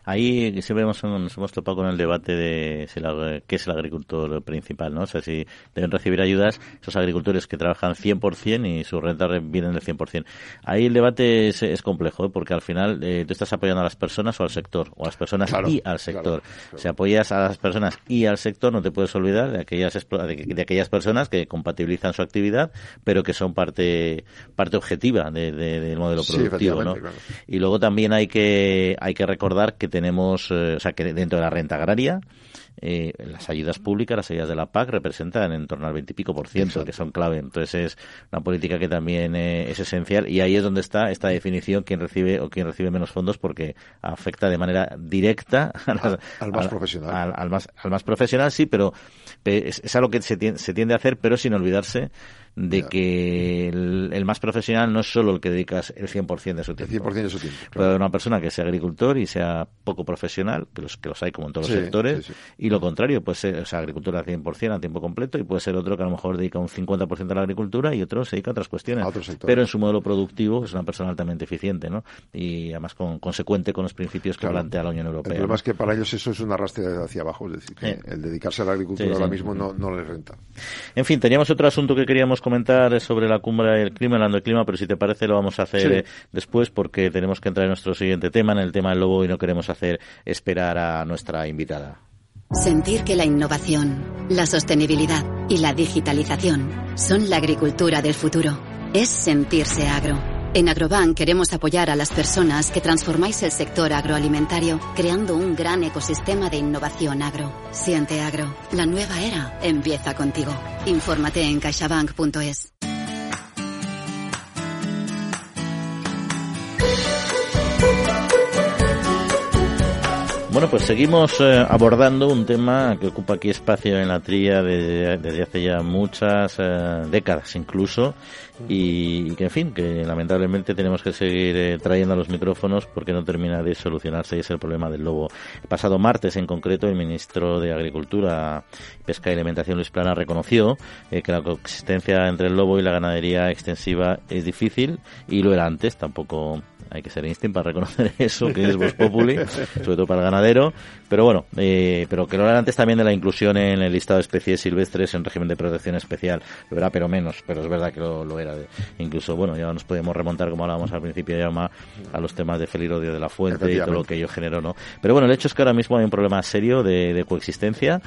Ahí siempre hemos, nos hemos topado con el debate de si qué es el agricultor principal, ¿no? O sea, si deben recibir ayudas esos agricultores que trabajan 100% y sus rentas vienen del 100%. Ahí el debate es, es complejo, ¿eh? porque al final eh, tú estás apoyando a las personas o al sector, o a las personas y al sector. Si apoyas a las personas y al sector, no te puedes olvidar de aquellas, de, aquellas personas que compatibilizan su actividad, pero que son parte, parte objetiva del modelo productivo, ¿no? Y luego también hay que, hay que recordar que tenemos, eh, o sea, que dentro de la renta agraria, eh, las ayudas públicas, las ayudas de la PAC representan en torno al veintipico por ciento, que son clave. Entonces es una política que también eh, es esencial y ahí es donde está esta definición quién recibe o quién recibe menos fondos porque afecta de manera directa [LAUGHS] al, más profesional. Al, más, al más profesional, sí, pero es, es algo que se tiende, se tiende a hacer, pero sin olvidarse de que el, más profesional no es solo el que dedicas el 100% de su tiempo. El 100% de su tiempo. Puede una persona que sea agricultor y sea poco profesional, que los, que los hay como en todos los sectores, y lo contrario, puede ser o sea, agricultura al 100% a tiempo completo y puede ser otro que a lo mejor dedica un 50% a la agricultura y otro se dedica a otras cuestiones. pero en su modelo productivo es una persona altamente eficiente, ¿no? Y además con, consecuente con los principios que plantea la Unión Europea. El problema es que para ellos eso es una arrastre hacia abajo, es decir, que el dedicarse a la agricultura ahora mismo no, no les renta. En fin, teníamos otro asunto que queríamos comentar sobre la cumbre del clima, hablando del clima, pero si te parece lo vamos a hacer eh, después porque tenemos que entrar en nuestro siguiente tema, en el tema del lobo, y no queremos hacer esperar a nuestra invitada. Sentir que la innovación, la sostenibilidad y la digitalización son la agricultura del futuro es sentirse agro. En Agrobank queremos apoyar a las personas que transformáis el sector agroalimentario creando un gran ecosistema de innovación agro. Siente agro. La nueva era empieza contigo. Infórmate en caixabank.es. Bueno, pues seguimos eh, abordando un tema que ocupa aquí espacio en la tría desde, hace ya muchas eh, décadas incluso y, que, en fin, que lamentablemente tenemos que seguir eh, trayendo a los micrófonos porque no termina de solucionarse y es el problema del lobo. El pasado martes, en concreto, el ministro de Agricultura, Pesca y Alimentación, Luis Plana, reconoció que la coexistencia entre el lobo y la ganadería extensiva es difícil y lo era antes, tampoco hay que ser instinto para reconocer [LAUGHS] eso, que es Vox Populi, sobre todo para el ganadero. Pero bueno, eh, pero que lo era antes también de la inclusión en el listado de especies silvestres en régimen de protección especial. Lo era, pero menos, pero es verdad que lo, era. incluso, bueno, ya nos podemos remontar, como hablábamos al principio, ya a los temas de Felirodio de la Fuente y todo lo que ello generó, ¿no? Pero bueno, el hecho es que ahora mismo hay un problema serio de, coexistencia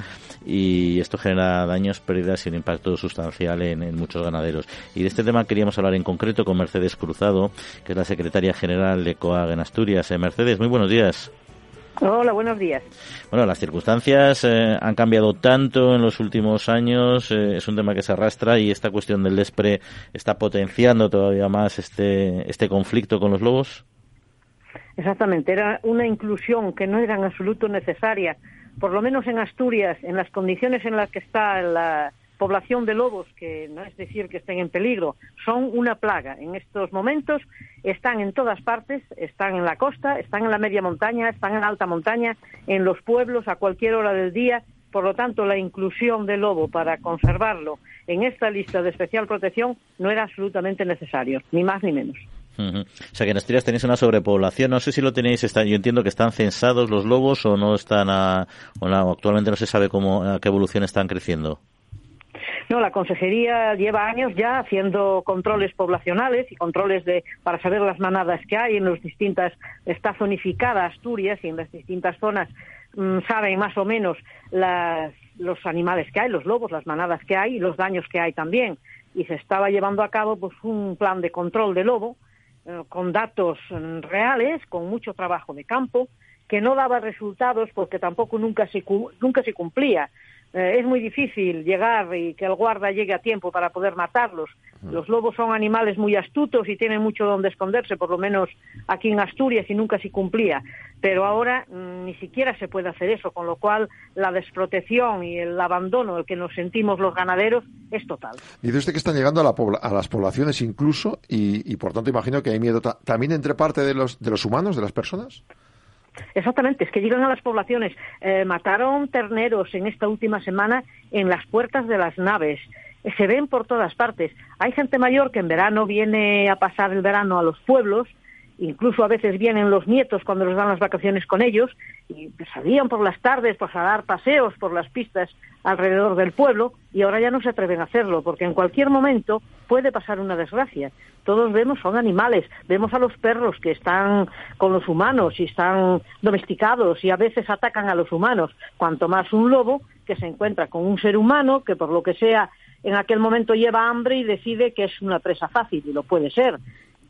y esto genera daños, pérdidas y un impacto sustancial en, en muchos ganaderos. Y de este tema queríamos hablar en concreto con Mercedes Cruzado, que es la secretaria general de COAG en Asturias. Eh, Mercedes, muy buenos días. Hola, buenos días. Bueno, las circunstancias eh, han cambiado tanto en los últimos años, eh, es un tema que se arrastra y esta cuestión del despre está potenciando todavía más este, este conflicto con los lobos. Exactamente, era una inclusión que no era en absoluto necesaria, por lo menos en Asturias, en las condiciones en las que está la, población de lobos, que no es decir que estén en peligro, son una plaga. En estos momentos están en todas partes, están en la costa, están en la media montaña, están en alta montaña, en los pueblos, a cualquier hora del día. Por lo tanto, la inclusión del lobo para conservarlo en esta lista de especial protección no era absolutamente necesario, ni más ni menos. O sea que en Asturias tenéis una sobrepoblación. No sé si lo tenéis. Está, yo entiendo que están censados los lobos o no están. A, o actualmente no se sabe cómo a qué evolución están creciendo. No, la consejería lleva años ya haciendo controles poblacionales y controles de para saber las manadas que hay en las distintas está zonificada Asturias y en las distintas zonas mm, saben más o menos las, los animales que hay, los lobos, las manadas que hay y los daños que hay también. Y se estaba llevando a cabo pues un plan de control de lobo eh, con datos mm, reales, con mucho trabajo de campo, que no daba resultados porque tampoco nunca se, nunca se cumplía. Eh, es muy difícil llegar y que el guarda llegue a tiempo para poder matarlos. Los lobos son animales muy astutos y tienen mucho donde esconderse, por lo menos aquí en Asturias, y nunca se cumplía. Pero ahora mm, ni siquiera se puede hacer eso, con lo cual la desprotección y el abandono el que nos sentimos los ganaderos es total. Dice usted que están llegando a, las poblaciones incluso, y, por tanto imagino que hay miedo también entre parte de los, de los humanos, de las personas. Exactamente, es que llegan a las poblaciones. Eh, mataron terneros en esta última semana en las puertas de las naves. Eh, se ven por todas partes. Hay gente mayor que en verano viene a pasar el verano a los pueblos incluso a veces vienen los nietos cuando les dan las vacaciones con ellos y salían por las tardes pues a dar paseos por las pistas alrededor del pueblo y ahora ya no se atreven a hacerlo porque en cualquier momento puede pasar una desgracia. Todos vemos son animales, vemos a los perros que están con los humanos y están domesticados y a veces atacan a los humanos, cuanto más un lobo que se encuentra con un ser humano que por lo que sea en aquel momento lleva hambre y decide que es una presa fácil y lo puede ser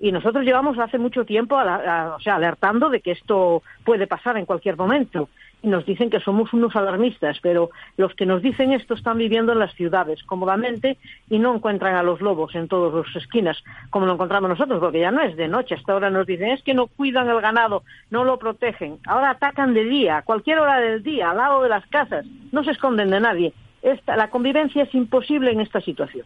y nosotros llevamos hace mucho tiempo o sea, alertando de que esto puede pasar en cualquier momento. Y nos dicen que somos unos alarmistas, pero los que nos dicen esto están viviendo en las ciudades cómodamente y no encuentran a los lobos en todas las esquinas, como lo encontramos nosotros, porque ya no es de noche. Hasta ahora nos dicen es que no cuidan el ganado, no lo protegen. Ahora atacan de día, a cualquier hora del día, al lado de las casas. No se esconden de nadie esta, la convivencia es imposible en esta situación.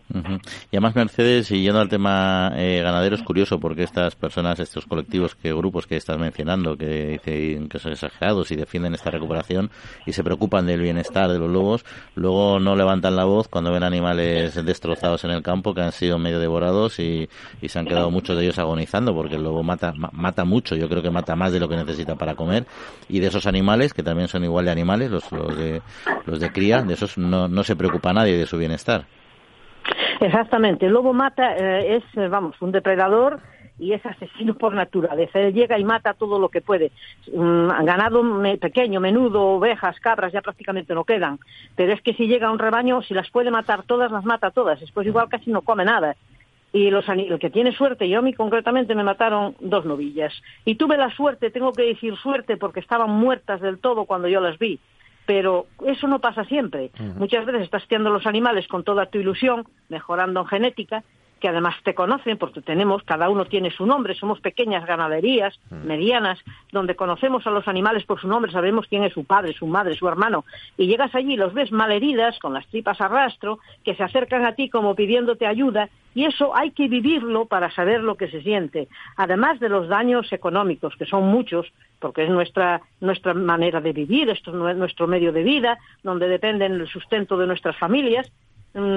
Y además, Mercedes, y yendo al tema eh, ganadero, es curioso porque estas personas, estos colectivos, que grupos que estás mencionando, que dicen que son exagerados y defienden esta recuperación y se preocupan del bienestar de los lobos, luego no levantan la voz cuando ven animales destrozados en el campo que han sido medio devorados y, se han quedado muchos de ellos agonizando porque el lobo mata, mata mucho, yo creo que mata más de lo que necesita para comer y de esos animales, que también son igual de animales, los, los, de, los de cría, de esos no no, se preocupa nadie de su bienestar. Exactamente. El lobo mata, eh, es, eh, vamos, un depredador y es asesino por naturaleza. Él llega y mata todo lo que puede. Mm, ganado pequeño, menudo, ovejas, cabras, ya prácticamente no quedan. Pero es que si llega a un rebaño, si las puede matar todas, las mata todas. Después igual casi no come nada. Y los, el que tiene suerte, yo a mí concretamente me mataron dos novillas. Y tuve la suerte, tengo que decir suerte, porque estaban muertas del todo cuando yo las vi pero eso no pasa siempre. Muchas veces estás criando los animales con toda tu ilusión, mejorando en genética, que además te conocen, porque tenemos, cada uno tiene su nombre, somos pequeñas ganaderías, medianas, donde conocemos a los animales por su nombre, sabemos quién es su padre, su madre, su hermano, y llegas allí y los ves malheridas, con las tripas a rastro, que se acercan a ti como pidiéndote ayuda, y eso hay que vivirlo para saber lo que se siente, además de los daños económicos, que son muchos, porque es nuestra, nuestra manera de vivir, esto es nuestro medio de vida, donde dependen el sustento de nuestras familias, Mm,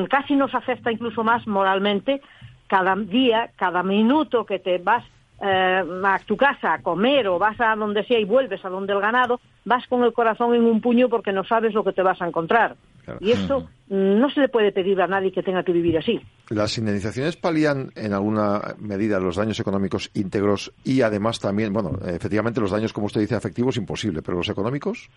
casi nos afecta incluso más moralmente cada día, cada minuto que te vas eh, a tu casa a comer o vas a donde sea y vuelves a donde el ganado, vas con el corazón en un puño porque no sabes lo que te vas a encontrar. Y esto no se le puede pedir a nadie que tenga que vivir así. ¿Las indemnizaciones palían en alguna medida los daños económicos íntegros y además también, bueno, efectivamente los daños, como usted dice, afectivos, imposible, pero los económicos?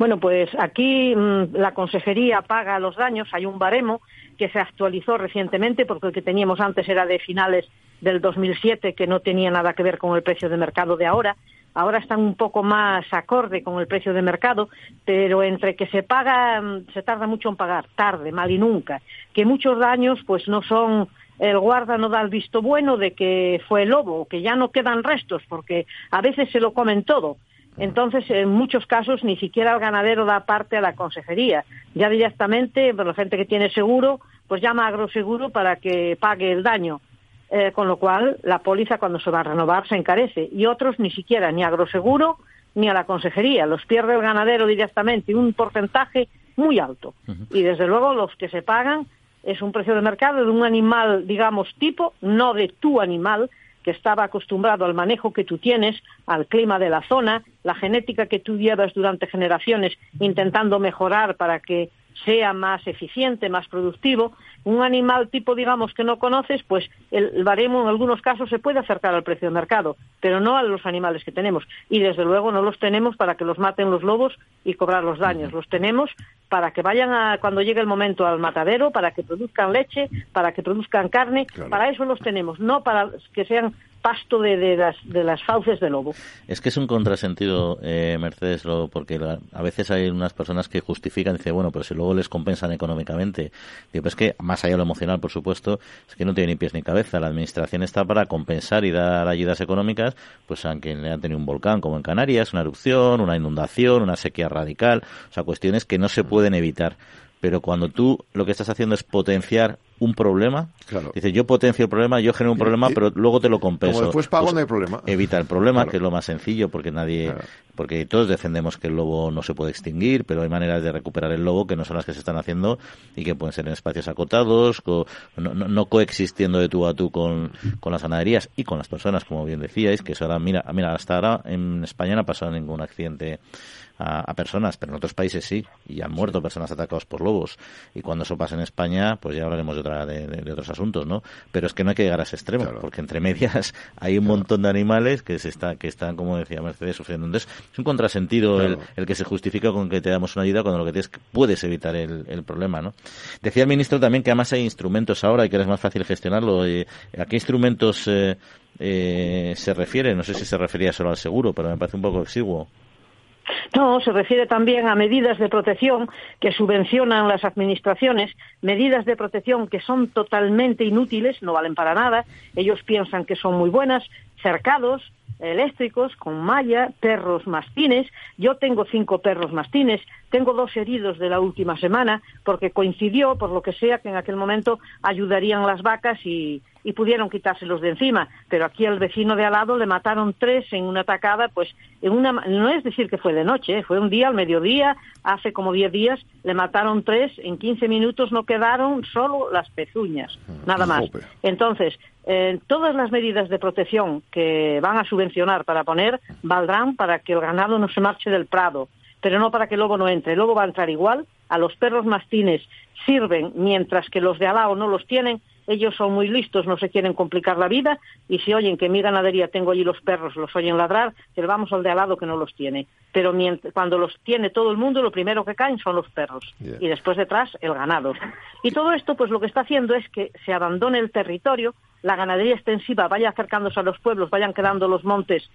Bueno, pues aquí mm, la consejería paga los daños, hay un baremo que se actualizó recientemente porque el que teníamos antes era de finales del 2007 que no tenía nada que ver con el precio de mercado de ahora. Ahora están un poco más acorde con el precio de mercado, pero entre que se paga, mm, se tarda mucho en pagar, tarde, mal y nunca, que muchos daños pues no son el guarda no da el visto bueno de que fue el lobo, que ya no quedan restos, porque a veces se lo comen todo. Entonces, en muchos casos, ni siquiera el ganadero da parte a la consejería. Ya directamente, pues, la gente que tiene seguro, pues llama a agroseguro para que pague el daño. Eh, con lo cual, la póliza cuando se va a renovar se encarece. Y otros ni siquiera, ni a agroseguro ni a la consejería. Los pierde el ganadero directamente, un porcentaje muy alto. Y desde luego, los que se pagan es un precio de mercado de un animal, digamos, tipo, no de tu animal, estaba acostumbrado al manejo que tú tienes, al clima de la zona, la genética que tú llevas durante generaciones intentando mejorar para que sea más eficiente, más productivo, un animal tipo, digamos, que no conoces, pues el baremo en algunos casos se puede acercar al precio de mercado, pero no a los animales que tenemos. Y desde luego no los tenemos para que los maten los lobos y cobrar los daños. Los tenemos para que vayan a, cuando llegue el momento al matadero, para que produzcan leche, para que produzcan carne. Para eso los tenemos, no para que sean pasto de, de, las, de las fauces de lobo. Es que es un contrasentido, eh, Mercedes, porque a veces hay unas personas que justifican, dice, bueno, pero si luego les compensan económicamente. Digo, pues que más allá de lo emocional, por supuesto, es que no tiene ni pies ni cabeza. La administración está para compensar y dar ayudas económicas, pues a quien le ha tenido un volcán, como en Canarias, una erupción, una inundación, una sequía radical, o sea, cuestiones que no se pueden evitar. Pero cuando tú lo que estás haciendo es potenciar un problema. Dice, yo potencio el problema, yo genero un problema, pero luego te lo compenso. Como después pago, pues no hay problema. Evita el problema, que es lo más sencillo, porque nadie, porque todos defendemos que el lobo no se puede extinguir, pero hay maneras de recuperar el lobo que no son las que se están haciendo y que pueden ser en espacios acotados, no, coexistiendo de tú a tú con, con las ganaderías y con las personas, como bien decíais, que eso ahora, mira, mira, hasta ahora en España no ha pasado ningún accidente a, personas, pero en otros países sí, y han muerto personas atacadas por lobos. Y cuando eso pasa en España, pues ya hablaremos de, otra, de, otros asuntos, ¿no? Pero es que no hay que llegar a ese extremo, porque entre medias [LAUGHS] hay un montón de animales que se está, que están, como decía Mercedes, sufriendo. Entonces, es un contrasentido el, que se justifica con que te damos una ayuda cuando lo que tienes puedes evitar el, problema, ¿no? Decía el ministro también que además hay instrumentos ahora y que es más fácil gestionarlo. Eh, ¿A qué instrumentos eh, eh, se refiere? No sé si se refería solo al seguro, pero me parece un poco exiguo. No, se refiere también a medidas de protección que subvencionan las administraciones, medidas de protección que son totalmente inútiles, no valen para nada, ellos piensan que son muy buenas, cercados, eléctricos, con malla, perros mastines. Yo tengo cinco perros mastines, tengo dos heridos de la última semana, porque coincidió, por lo que sea, que en aquel momento ayudarían las vacas y, y pudieron quitárselos de encima. Pero aquí al vecino de al lado le mataron tres en una atacada, pues en una, no es decir que fue de noche, ¿eh? fue un día al mediodía, hace como diez días, le mataron tres, en quince minutos no quedaron solo las pezuñas, mm, nada más. Entonces, eh, todas las medidas de protección que van a subvencionar para poner valdrán para que el ganado no se marche del prado, pero no para que el lobo no entre. El lobo va a entrar igual. A los perros mastines sirven mientras que los de al lado no los tienen ellos son muy listos, no se quieren complicar la vida y si oyen que en mi ganadería tengo allí los perros, los oyen ladrar, que vamos al de al lado que no los tiene. Pero cuando los tiene todo el mundo, lo primero que caen son los perros y después detrás el ganado. Y todo esto, pues lo que está haciendo es que se abandone el territorio, la ganadería extensiva vaya acercándose a los pueblos, vayan quedando los montes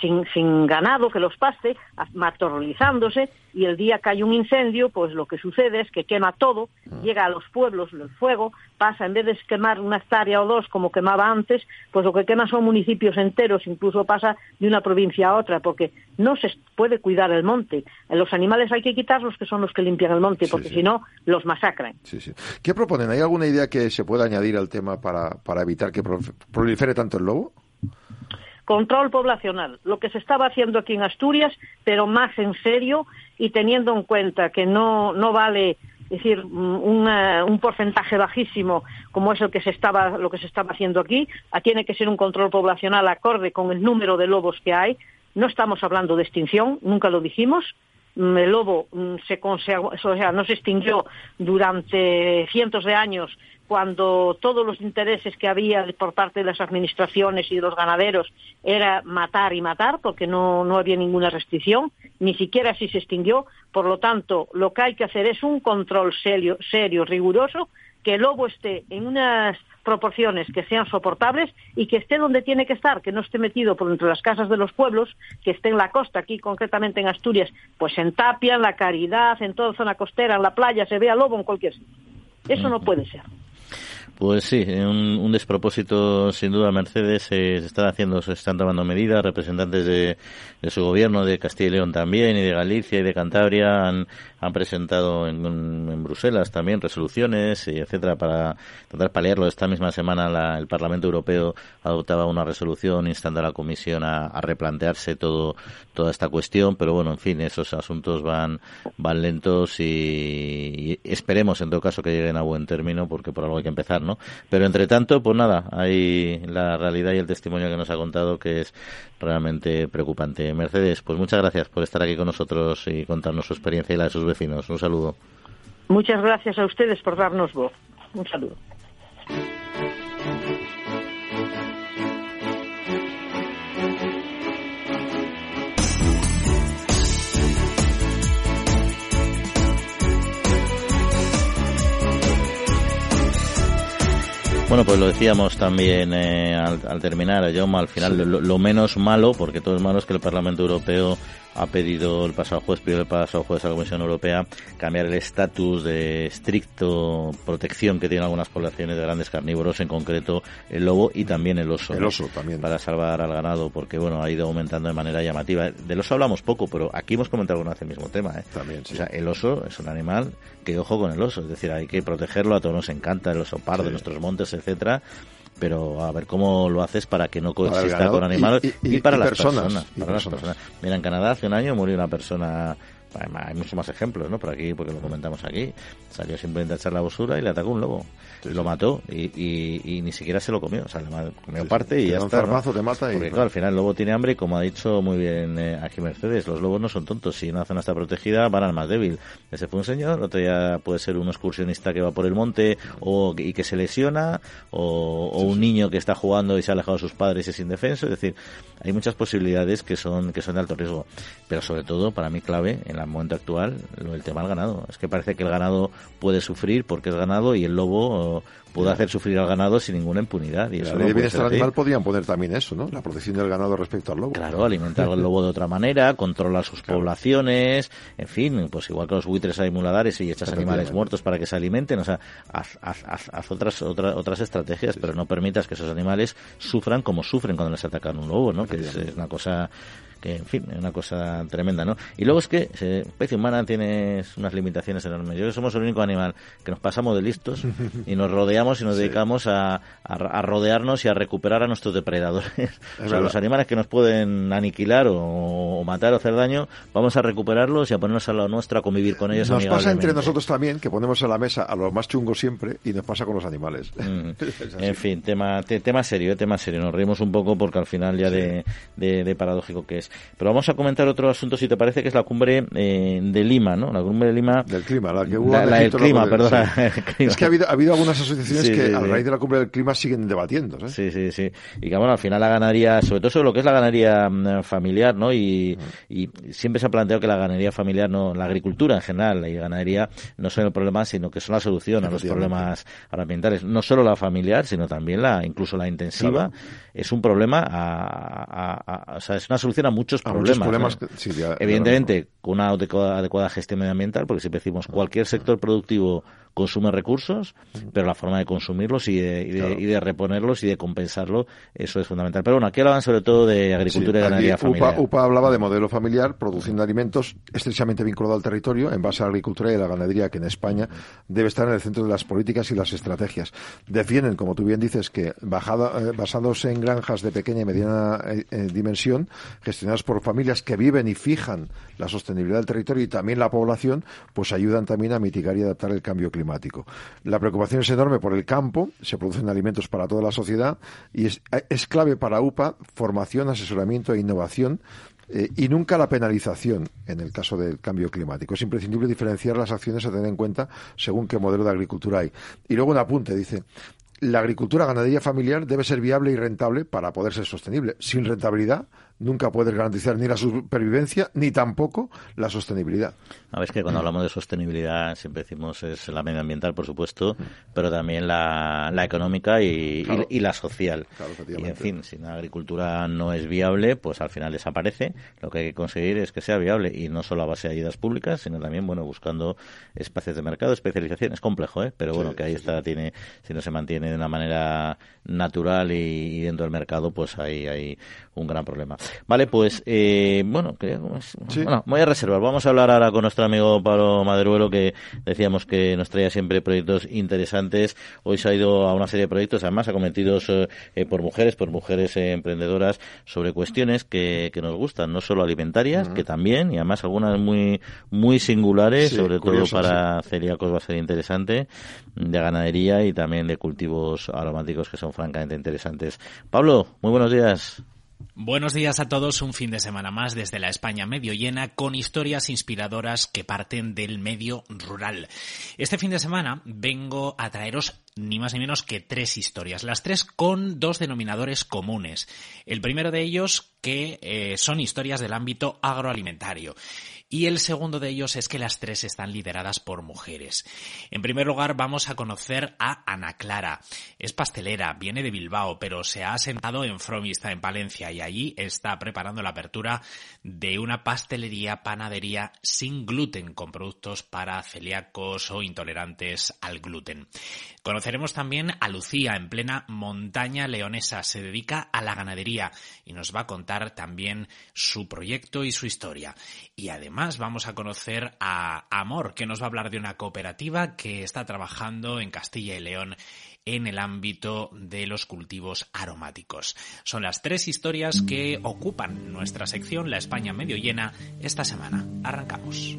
sin, sin ganado que los paste, matorrolizándose, y el día que hay un incendio, pues lo que sucede es que quema todo, ah. llega a los pueblos el fuego, pasa, en vez de quemar una hectárea o dos como quemaba antes, pues lo que quema son municipios enteros, incluso pasa de una provincia a otra, porque no se puede cuidar el monte. Los animales hay que quitarlos, que son los que limpian el monte, porque si no, los masacran. ¿Qué proponen? ¿Hay alguna idea que se pueda añadir al tema para, para evitar que prolifere tanto el lobo? Control poblacional, lo que se estaba haciendo aquí en Asturias, pero más en serio y teniendo en cuenta que no, no vale decir, un, un, porcentaje bajísimo como es el que se estaba, lo que se estaba haciendo aquí, tiene que ser un control poblacional acorde con el número de lobos que hay. No estamos hablando de extinción, nunca lo dijimos. Mm, el lobo mm, se, o sea, no se extinguió durante cientos de años cuando todos los intereses que había por parte de las administraciones y de los ganaderos era matar y matar, porque no, no había ninguna restricción, ni siquiera así se extinguió. Por lo tanto, lo que hay que hacer es un control serio, serio riguroso, que el lobo esté en unas proporciones que sean soportables y que esté donde tiene que estar, que no esté metido por entre las casas de los pueblos, que esté en la costa, aquí concretamente en Asturias, pues en Tapia, en La Caridad, en toda zona costera, en la playa, se vea lobo en cualquier sitio. Eso no puede ser. Pues sí, un, un despropósito sin duda. Mercedes se están haciendo, se están tomando medidas. Representantes de, de, su gobierno, de Castilla y León también, y de Galicia y de Cantabria han, han presentado en, en, Bruselas también resoluciones, etcétera, para tratar paliarlo. Esta misma semana la, el Parlamento Europeo adoptaba una resolución instando a la Comisión a, replantearse todo toda esta cuestión. Pero bueno, en fin, esos asuntos van van lentos y esperemos en todo caso que lleguen a buen término, porque por algo hay que empezar. ¿no? Pero entre tanto, pues nada, hay la realidad y el testimonio que nos ha contado que es realmente preocupante. Mercedes, pues muchas gracias por estar aquí con nosotros y contarnos su experiencia y la de sus vecinos. Un saludo. Muchas gracias a ustedes por darnos voz. Un saludo. Bueno, pues lo decíamos también eh, al, al, terminar, Jaume, al final lo, lo, menos malo, porque todo es malo, es que el Parlamento Europeo ha pedido el pasado jueves, pidió el pasado jueves a la Comisión Europea cambiar el estatus de estricto protección que tienen algunas poblaciones de grandes carnívoros, en concreto el lobo y también el oso. El oso también. Para salvar al ganado, porque bueno, ha ido aumentando de manera llamativa. Del oso hablamos poco, pero aquí hemos comentado alguna vez el mismo tema. ¿eh? También, sí. O sea, el oso es un animal que ojo con el oso, es decir, hay que protegerlo, a todos nos encanta el oso pardo, sí. nuestros montes, etcétera pero a ver cómo lo haces para que no coexista con animales y, y, y, para, las personas, personas, para personas. las personas. Mira, en Canadá hace un año murió una persona hay muchos más ejemplos, ¿no? Por aquí, porque lo comentamos aquí. Salió simplemente a echar la basura y le atacó un lobo. Sí, lo mató y, y, y, ni siquiera se lo comió. O sea, le comió parte y ya está. ¿no? te mata y... Porque claro, al final el lobo tiene hambre y como ha dicho muy bien eh, aquí Mercedes, los lobos no son tontos. Si una zona está protegida, van al más débil. Ese fue un señor, otro ya puede ser un excursionista que va por el monte o y que se lesiona o, o un niño que está jugando y se ha alejado de sus padres y es indefenso. Es decir, hay muchas posibilidades que son, que son de alto riesgo. Pero sobre todo, para mí clave, en el momento actual, el tema del ganado. Es que parece que el ganado puede sufrir porque es ganado y el lobo puede hacer sufrir al ganado sin ninguna impunidad. Y la ley de bienestar animal podrían poner también eso, ¿no? La protección del ganado respecto al lobo. Claro, alimentar al lobo de otra manera, controlar sus claro. poblaciones, en fin, pues igual que los buitres hay muladares y echas animales muertos para que se alimenten, o sea, haz, haz, haz, haz otras, otra, otras estrategias, sí, pero no permitas que esos animales sufran como sufren cuando les atacan un lobo, ¿no? Que es, es una cosa en fin, es una cosa tremenda, ¿no? Y luego es que eh, especie humana tiene unas limitaciones enormes. Yo creo que somos el único animal que nos pasamos de listos y nos rodeamos y nos sí. dedicamos a, a, a, rodearnos y a recuperar a nuestros depredadores. Es [LAUGHS] o sea, verdad. los animales que nos pueden aniquilar o, o, matar o hacer daño, vamos a recuperarlos y a ponernos a lo nuestro, a convivir con ellos. Nos pasa entre nosotros también que ponemos en la mesa a los más chungos siempre y nos pasa con los animales. Mm. [LAUGHS] en fin, tema, te, tema serio, eh, tema serio. Nos reímos un poco porque al final ya sí. de, de, de paradójico que es. Pero vamos a comentar otro asunto, si te parece, que es la cumbre eh, de Lima, ¿no? La cumbre de Lima. Del clima, la que hubo. La, la del clima, perdona. Sí. [LAUGHS] Es que ha habido, ha habido algunas asociaciones sí, que sí, a raíz de la cumbre del clima siguen debatiendo. ¿eh? Sí, sí, sí. Y que bueno, al final la ganadería, sobre todo sobre lo que es la ganadería mm, familiar, ¿no? Y, mm. y siempre se ha planteado que la ganadería familiar, no, la agricultura en general, la ganadería no son el problema, sino que son la solución a los problemas ambientales. No solo la familiar, sino también la, incluso la intensiva. Claro. Es un problema a, a, a, o sea, es una solución a muchos problemas problemas. ¿eh? Sí, ya, Evidentemente, con una adecuada, adecuada, gestión medioambiental, porque siempre decimos cualquier sector productivo consume recursos, pero la forma de consumirlos y de, y de, claro. y de reponerlos y de compensarlo, eso es fundamental. Pero bueno, aquí hablaban sobre todo de agricultura sí, y ganadería familiar. UPA hablaba de modelo familiar, produciendo alimentos estrechamente vinculado al territorio, en base a la agricultura y la ganadería, que en España debe estar en el centro de las políticas y las estrategias. Defienden, como tú bien dices, que bajada, eh, basándose en granjas de pequeña y mediana eh, eh, dimensión, gestionadas por familias que viven y fijan la sostenibilidad del territorio y también la población, pues ayudan también a mitigar y adaptar el cambio climático. La preocupación es enorme por el campo, se producen alimentos para toda la sociedad y es, es clave para UPA formación, asesoramiento e innovación eh, y nunca la penalización en el caso del cambio climático. Es imprescindible diferenciar las acciones a tener en cuenta según qué modelo de agricultura hay. Y luego un apunte, dice, la agricultura ganadería familiar debe ser viable y rentable para poder ser sostenible. Sin rentabilidad nunca puedes garantizar ni la supervivencia ni tampoco la sostenibilidad. A ver, que cuando hablamos de sostenibilidad siempre decimos es la medioambiental, por supuesto, pero también la, económica y, la social. y en fin, si la agricultura no es viable, pues al final desaparece. Lo que hay que conseguir es que sea viable y no solo a base de ayudas públicas, sino también, bueno, buscando espacios de mercado, especialización. Es complejo, ¿eh? Pero bueno, que ahí está, tiene, si no se mantiene de una manera natural y, dentro del mercado, pues ahí hay un gran problema. Vale, pues, eh, bueno, bueno, voy a reservar. Vamos a hablar ahora con nuestro amigo Pablo Maderuelo, que decíamos que nos traía siempre proyectos interesantes. Hoy se ha ido a una serie de proyectos, además acometidos eh, por mujeres, por mujeres eh, emprendedoras, sobre cuestiones que, que, nos gustan, no solo alimentarias, que también, y además algunas muy, muy singulares, sobre todo para celíacos va a ser interesante, de ganadería y también de cultivos aromáticos que son francamente interesantes. Pablo, muy buenos días. Buenos días a todos, un fin de semana más desde la España medio llena con historias inspiradoras que parten del medio rural. Este fin de semana vengo a traeros ni más ni menos que tres historias, las tres con dos denominadores comunes. El primero de ellos que eh, son historias del ámbito agroalimentario y el segundo de ellos es que las tres están lideradas por mujeres. En primer lugar vamos a conocer a Ana Clara. Es pastelera, viene de Bilbao, pero se ha asentado en Fromista, en Palencia, y allí está preparando la apertura de una pastelería, panadería sin gluten, con productos para celíacos o intolerantes al gluten. Conoceremos también a Lucía, en plena montaña leonesa. Se dedica a la ganadería y nos va a contar también su proyecto y su historia. Y además vamos a conocer a Amor, que nos va a hablar de una cooperativa que está trabajando en Castilla y León en el ámbito de los cultivos aromáticos. Son las tres historias que ocupan nuestra sección La España medio llena esta semana. Arrancamos.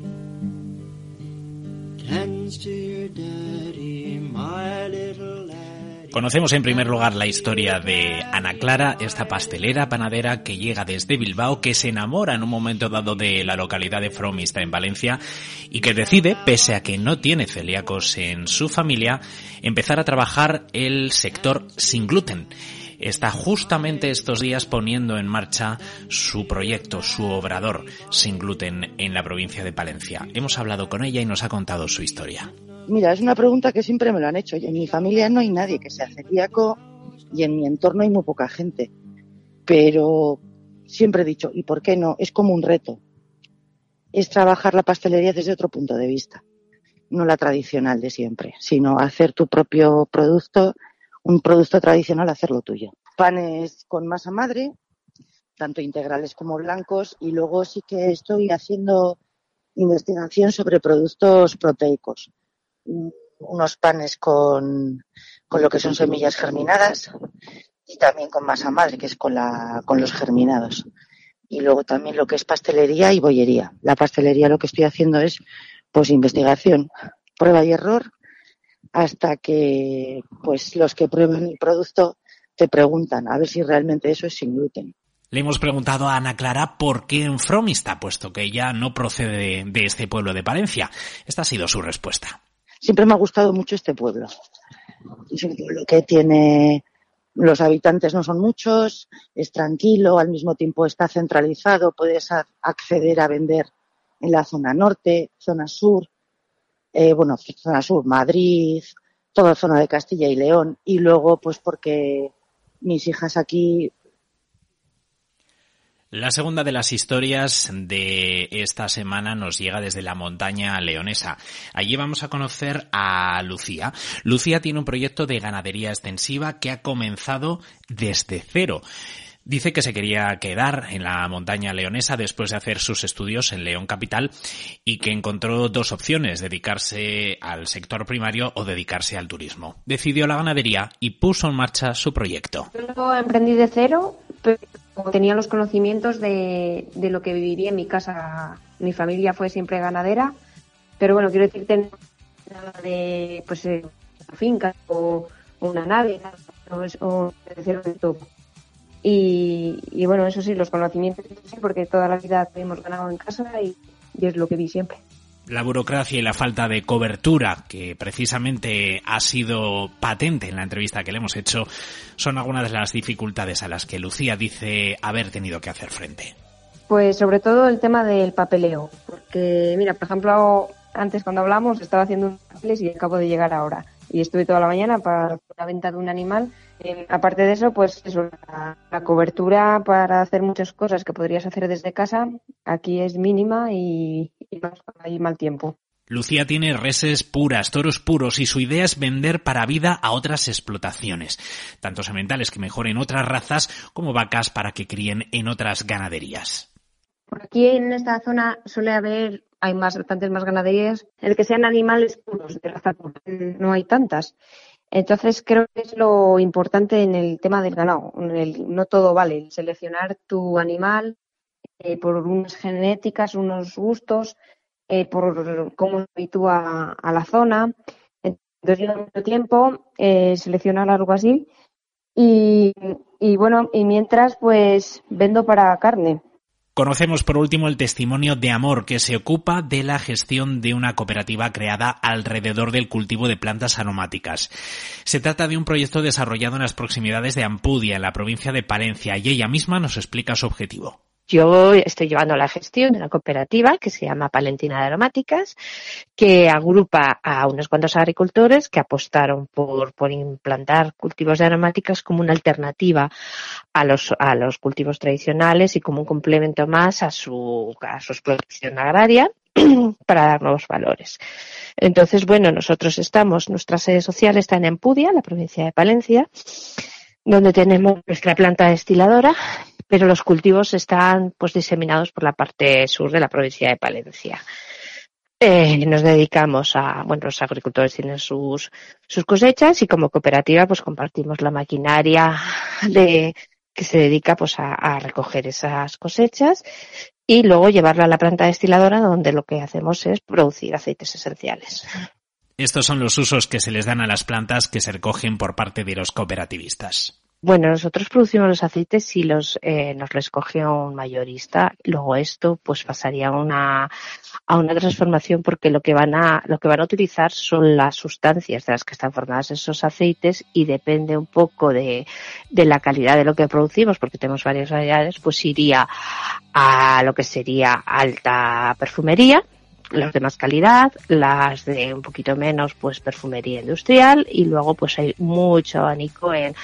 Conocemos en primer lugar la historia de Ana Clara, esta pastelera panadera que llega desde Bilbao, que se enamora en un momento dado de la localidad de Fromista en Valencia y que decide, pese a que no tiene celíacos en su familia, empezar a trabajar el sector sin gluten está justamente estos días poniendo en marcha su proyecto, su obrador sin gluten en la provincia de Palencia. Hemos hablado con ella y nos ha contado su historia. Mira, es una pregunta que siempre me lo han hecho. En mi familia no hay nadie que sea celíaco y en mi entorno hay muy poca gente. Pero siempre he dicho, ¿y por qué no? Es como un reto. Es trabajar la pastelería desde otro punto de vista. No la tradicional de siempre, sino hacer tu propio producto, un producto tradicional, hacerlo tuyo. Panes con masa madre, tanto integrales como blancos, y luego sí que estoy haciendo investigación sobre productos proteicos unos panes con, con lo que son semillas germinadas y también con masa madre, que es con, la, con los germinados. Y luego también lo que es pastelería y bollería. La pastelería lo que estoy haciendo es pues investigación, prueba y error, hasta que pues los que prueban el producto te preguntan a ver si realmente eso es sin gluten. Le hemos preguntado a Ana Clara por qué en Fromista, puesto que ella no procede de este pueblo de Palencia. Esta ha sido su respuesta. Siempre me ha gustado mucho este pueblo. Es un pueblo que tiene, los habitantes no son muchos, es tranquilo, al mismo tiempo está centralizado, puedes acceder a vender en la zona norte, zona sur, eh, bueno, zona sur, Madrid, toda zona de Castilla y León, y luego pues porque mis hijas aquí la segunda de las historias de esta semana nos llega desde la montaña leonesa. Allí vamos a conocer a Lucía. Lucía tiene un proyecto de ganadería extensiva que ha comenzado desde cero. Dice que se quería quedar en la montaña leonesa después de hacer sus estudios en León Capital y que encontró dos opciones, dedicarse al sector primario o dedicarse al turismo. Decidió la ganadería y puso en marcha su proyecto. Yo emprendí de cero pero tenía los conocimientos de, de lo que viviría en mi casa. Mi familia fue siempre ganadera, pero bueno, quiero decirte nada de pues eh, una finca o una nave o, de todo. Y, y, bueno, eso sí, los conocimientos porque toda la vida hemos ganado en casa y, y es lo que vi siempre. La burocracia y la falta de cobertura, que precisamente ha sido patente en la entrevista que le hemos hecho, son algunas de las dificultades a las que Lucía dice haber tenido que hacer frente. Pues sobre todo el tema del papeleo, porque mira, por ejemplo, antes cuando hablamos estaba haciendo un papeles y acabo de llegar ahora y estuve toda la mañana para la venta de un animal. Eh, aparte de eso, pues eso, la, cobertura para hacer muchas cosas que podrías hacer desde casa aquí es mínima y, y hay mal tiempo. Lucía tiene reses puras, toros puros y su idea es vender para vida a otras explotaciones, tanto sementales que mejoren otras razas como vacas para que críen en otras ganaderías. Por aquí en esta zona suele haber hay más, bastantes más ganaderías, el que sean animales puros, de raza pura, no hay tantas. Entonces creo que es lo importante en el tema del ganado. no todo vale. Seleccionar tu animal eh, por unas genéticas, unos gustos, eh, por cómo habitúa a la zona. Entonces lleva mucho tiempo eh, seleccionar algo así. Y, y bueno, y mientras pues vendo para carne. Conocemos por último el testimonio de Amor, que se ocupa de la gestión de una cooperativa creada alrededor del cultivo de plantas aromáticas. Se trata de un proyecto desarrollado en las proximidades de Ampudia, en la provincia de Palencia, y ella misma nos explica su objetivo. Yo estoy llevando la gestión de una cooperativa que se llama Palentina de Aromáticas, que agrupa a unos cuantos agricultores que apostaron por, por implantar cultivos de aromáticas como una alternativa a los, a los cultivos tradicionales y como un complemento más a su, a su explotación agraria [CLEARS THROAT] para dar nuevos valores. Entonces, bueno, nosotros estamos, nuestra sede social está en Empudia, la provincia de Palencia, donde tenemos nuestra planta destiladora pero los cultivos están pues diseminados por la parte sur de la provincia de Palencia. Eh, nos dedicamos a, bueno, los agricultores tienen sus, sus cosechas y como cooperativa pues compartimos la maquinaria de, que se dedica pues a, a recoger esas cosechas y luego llevarla a la planta destiladora donde lo que hacemos es producir aceites esenciales. Estos son los usos que se les dan a las plantas que se recogen por parte de los cooperativistas. Bueno, nosotros producimos los aceites y los eh, nos los coge un mayorista. Luego esto, pues pasaría a una a una transformación porque lo que van a lo que van a utilizar son las sustancias de las que están formadas esos aceites y depende un poco de, de la calidad de lo que producimos, porque tenemos varias variedades, pues iría a lo que sería alta perfumería las de más calidad, las de un poquito menos, pues perfumería industrial y luego pues hay mucho abanico en,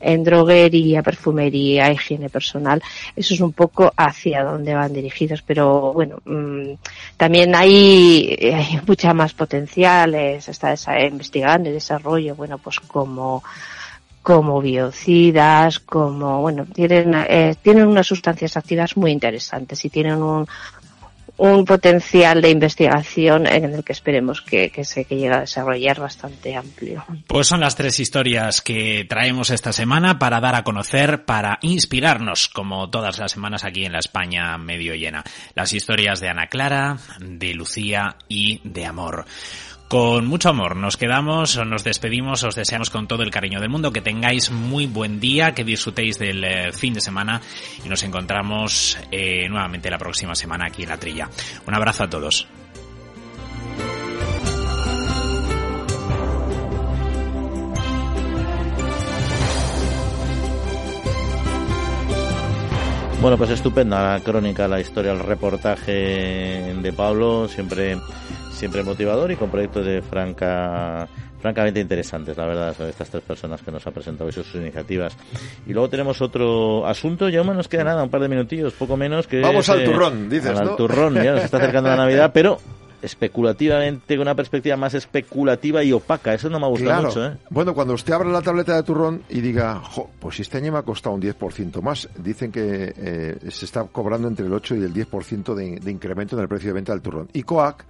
en droguería, perfumería, higiene personal. Eso es un poco hacia donde van dirigidos, pero bueno, mmm, también hay, hay mucha más potencial, se está investigando y desarrollo, bueno, pues como como biocidas, como, bueno, tienen, eh, tienen unas sustancias activas muy interesantes y tienen un, un potencial de investigación en el que esperemos que, que se que llegue a desarrollar bastante amplio. Pues son las tres historias que traemos esta semana para dar a conocer, para inspirarnos, como todas las semanas aquí en la España medio llena. Las historias de Ana Clara, de Lucía y de Amor con mucho amor. Nos quedamos, nos despedimos, os deseamos con todo el cariño del mundo que tengáis muy buen día, que disfrutéis del eh, fin de semana y nos encontramos eh, nuevamente la próxima semana aquí en la trilla. Un abrazo a todos. Bueno, pues estupenda la crónica, la historia, el reportaje de Pablo, siempre siempre motivador y con proyectos de franca francamente interesantes, la verdad, estas tres personas que nos ha presentado y sus iniciativas. Y luego tenemos otro asunto, ya no nos queda nada, un par de minutillos, poco menos que... Vamos al turrón, dices, Al turrón, ya nos está acercando la Navidad, pero especulativamente, con una perspectiva más especulativa y opaca. Eso no me ha gustado mucho. ¿eh? Bueno, cuando usted abra la tableta de turrón y diga, jo, pues este año me ha costado un 10% más, dicen que eh, se está cobrando entre el 8 y el 10% de, de incremento en el precio de venta del turrón. Y COAC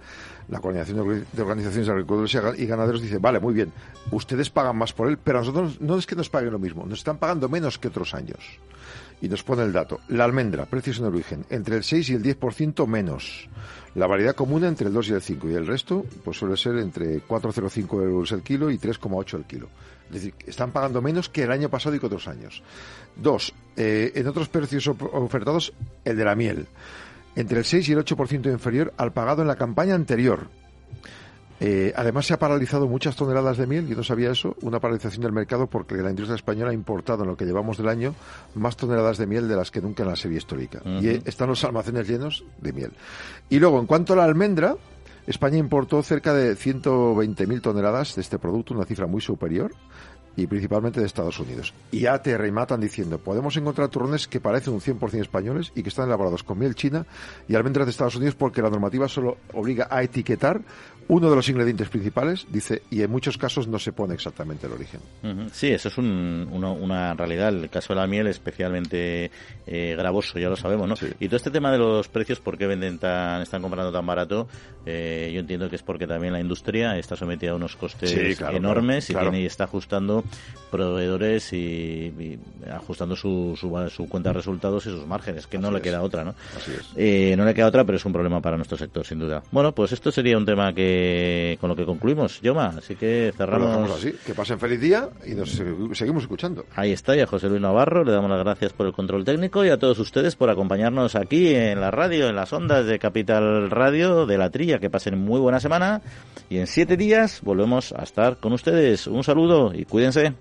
la Coordinación de Organizaciones Agricultores y Ganaderos dice, vale, muy bien, ustedes pagan más por él, pero a nosotros no es que nos paguen lo mismo, nos están pagando menos que otros años. Y nos pone el dato. La almendra, precios en origen, entre el 6 y el 10% menos. La variedad común entre el 2 y el 5. Y el resto, pues suele ser entre 4,05 euros el kilo y 3,8 el kilo. Es decir, están pagando menos que el año pasado y que otros años. Dos, eh, en otros precios ofertados, el de la miel. Entre el 6 y el 8% inferior al pagado en la campaña anterior. Eh, además, se ha paralizado muchas toneladas de miel, yo no sabía eso, una paralización del mercado porque la industria española ha importado en lo que llevamos del año más toneladas de miel de las que nunca en la serie histórica. Y eh, están los almacenes llenos de miel. Y luego, en cuanto a la almendra, España importó cerca de 120.000 toneladas de este producto, una cifra muy superior y principalmente de Estados Unidos. Y ya te rematan diciendo, podemos encontrar turrones que parecen un 100% españoles y que están elaborados con miel china y almendras de Estados Unidos porque la normativa solo obliga a etiquetar uno de los ingredientes principales, dice, y en muchos casos no se pone exactamente el origen. Sí, eso es una realidad. El caso de la miel especialmente eh, gravoso, ya lo sabemos, ¿no? Y todo este tema de los precios, ¿por qué venden tan, están comprando tan barato? Eh, yo entiendo que es porque también la industria está sometida a unos costes enormes y, tiene, y está ajustando proveedores y, ajustando su, su, cuenta de resultados y sus márgenes, que no le queda otra, ¿no? Eh, no le queda otra, pero es un problema para nuestro sector, sin duda. Bueno, pues esto sería un tema que con lo que concluimos, Yoma. Así que cerramos. así. Que pasen feliz día y nos seguimos escuchando. Ahí está, y a José Luis Navarro le damos las gracias por el control técnico y a todos ustedes por acompañarnos aquí en la radio, en las ondas de Capital Radio de la Trilla. Que pasen muy buena semana y en siete días volvemos a estar con ustedes. Un saludo y cuídense.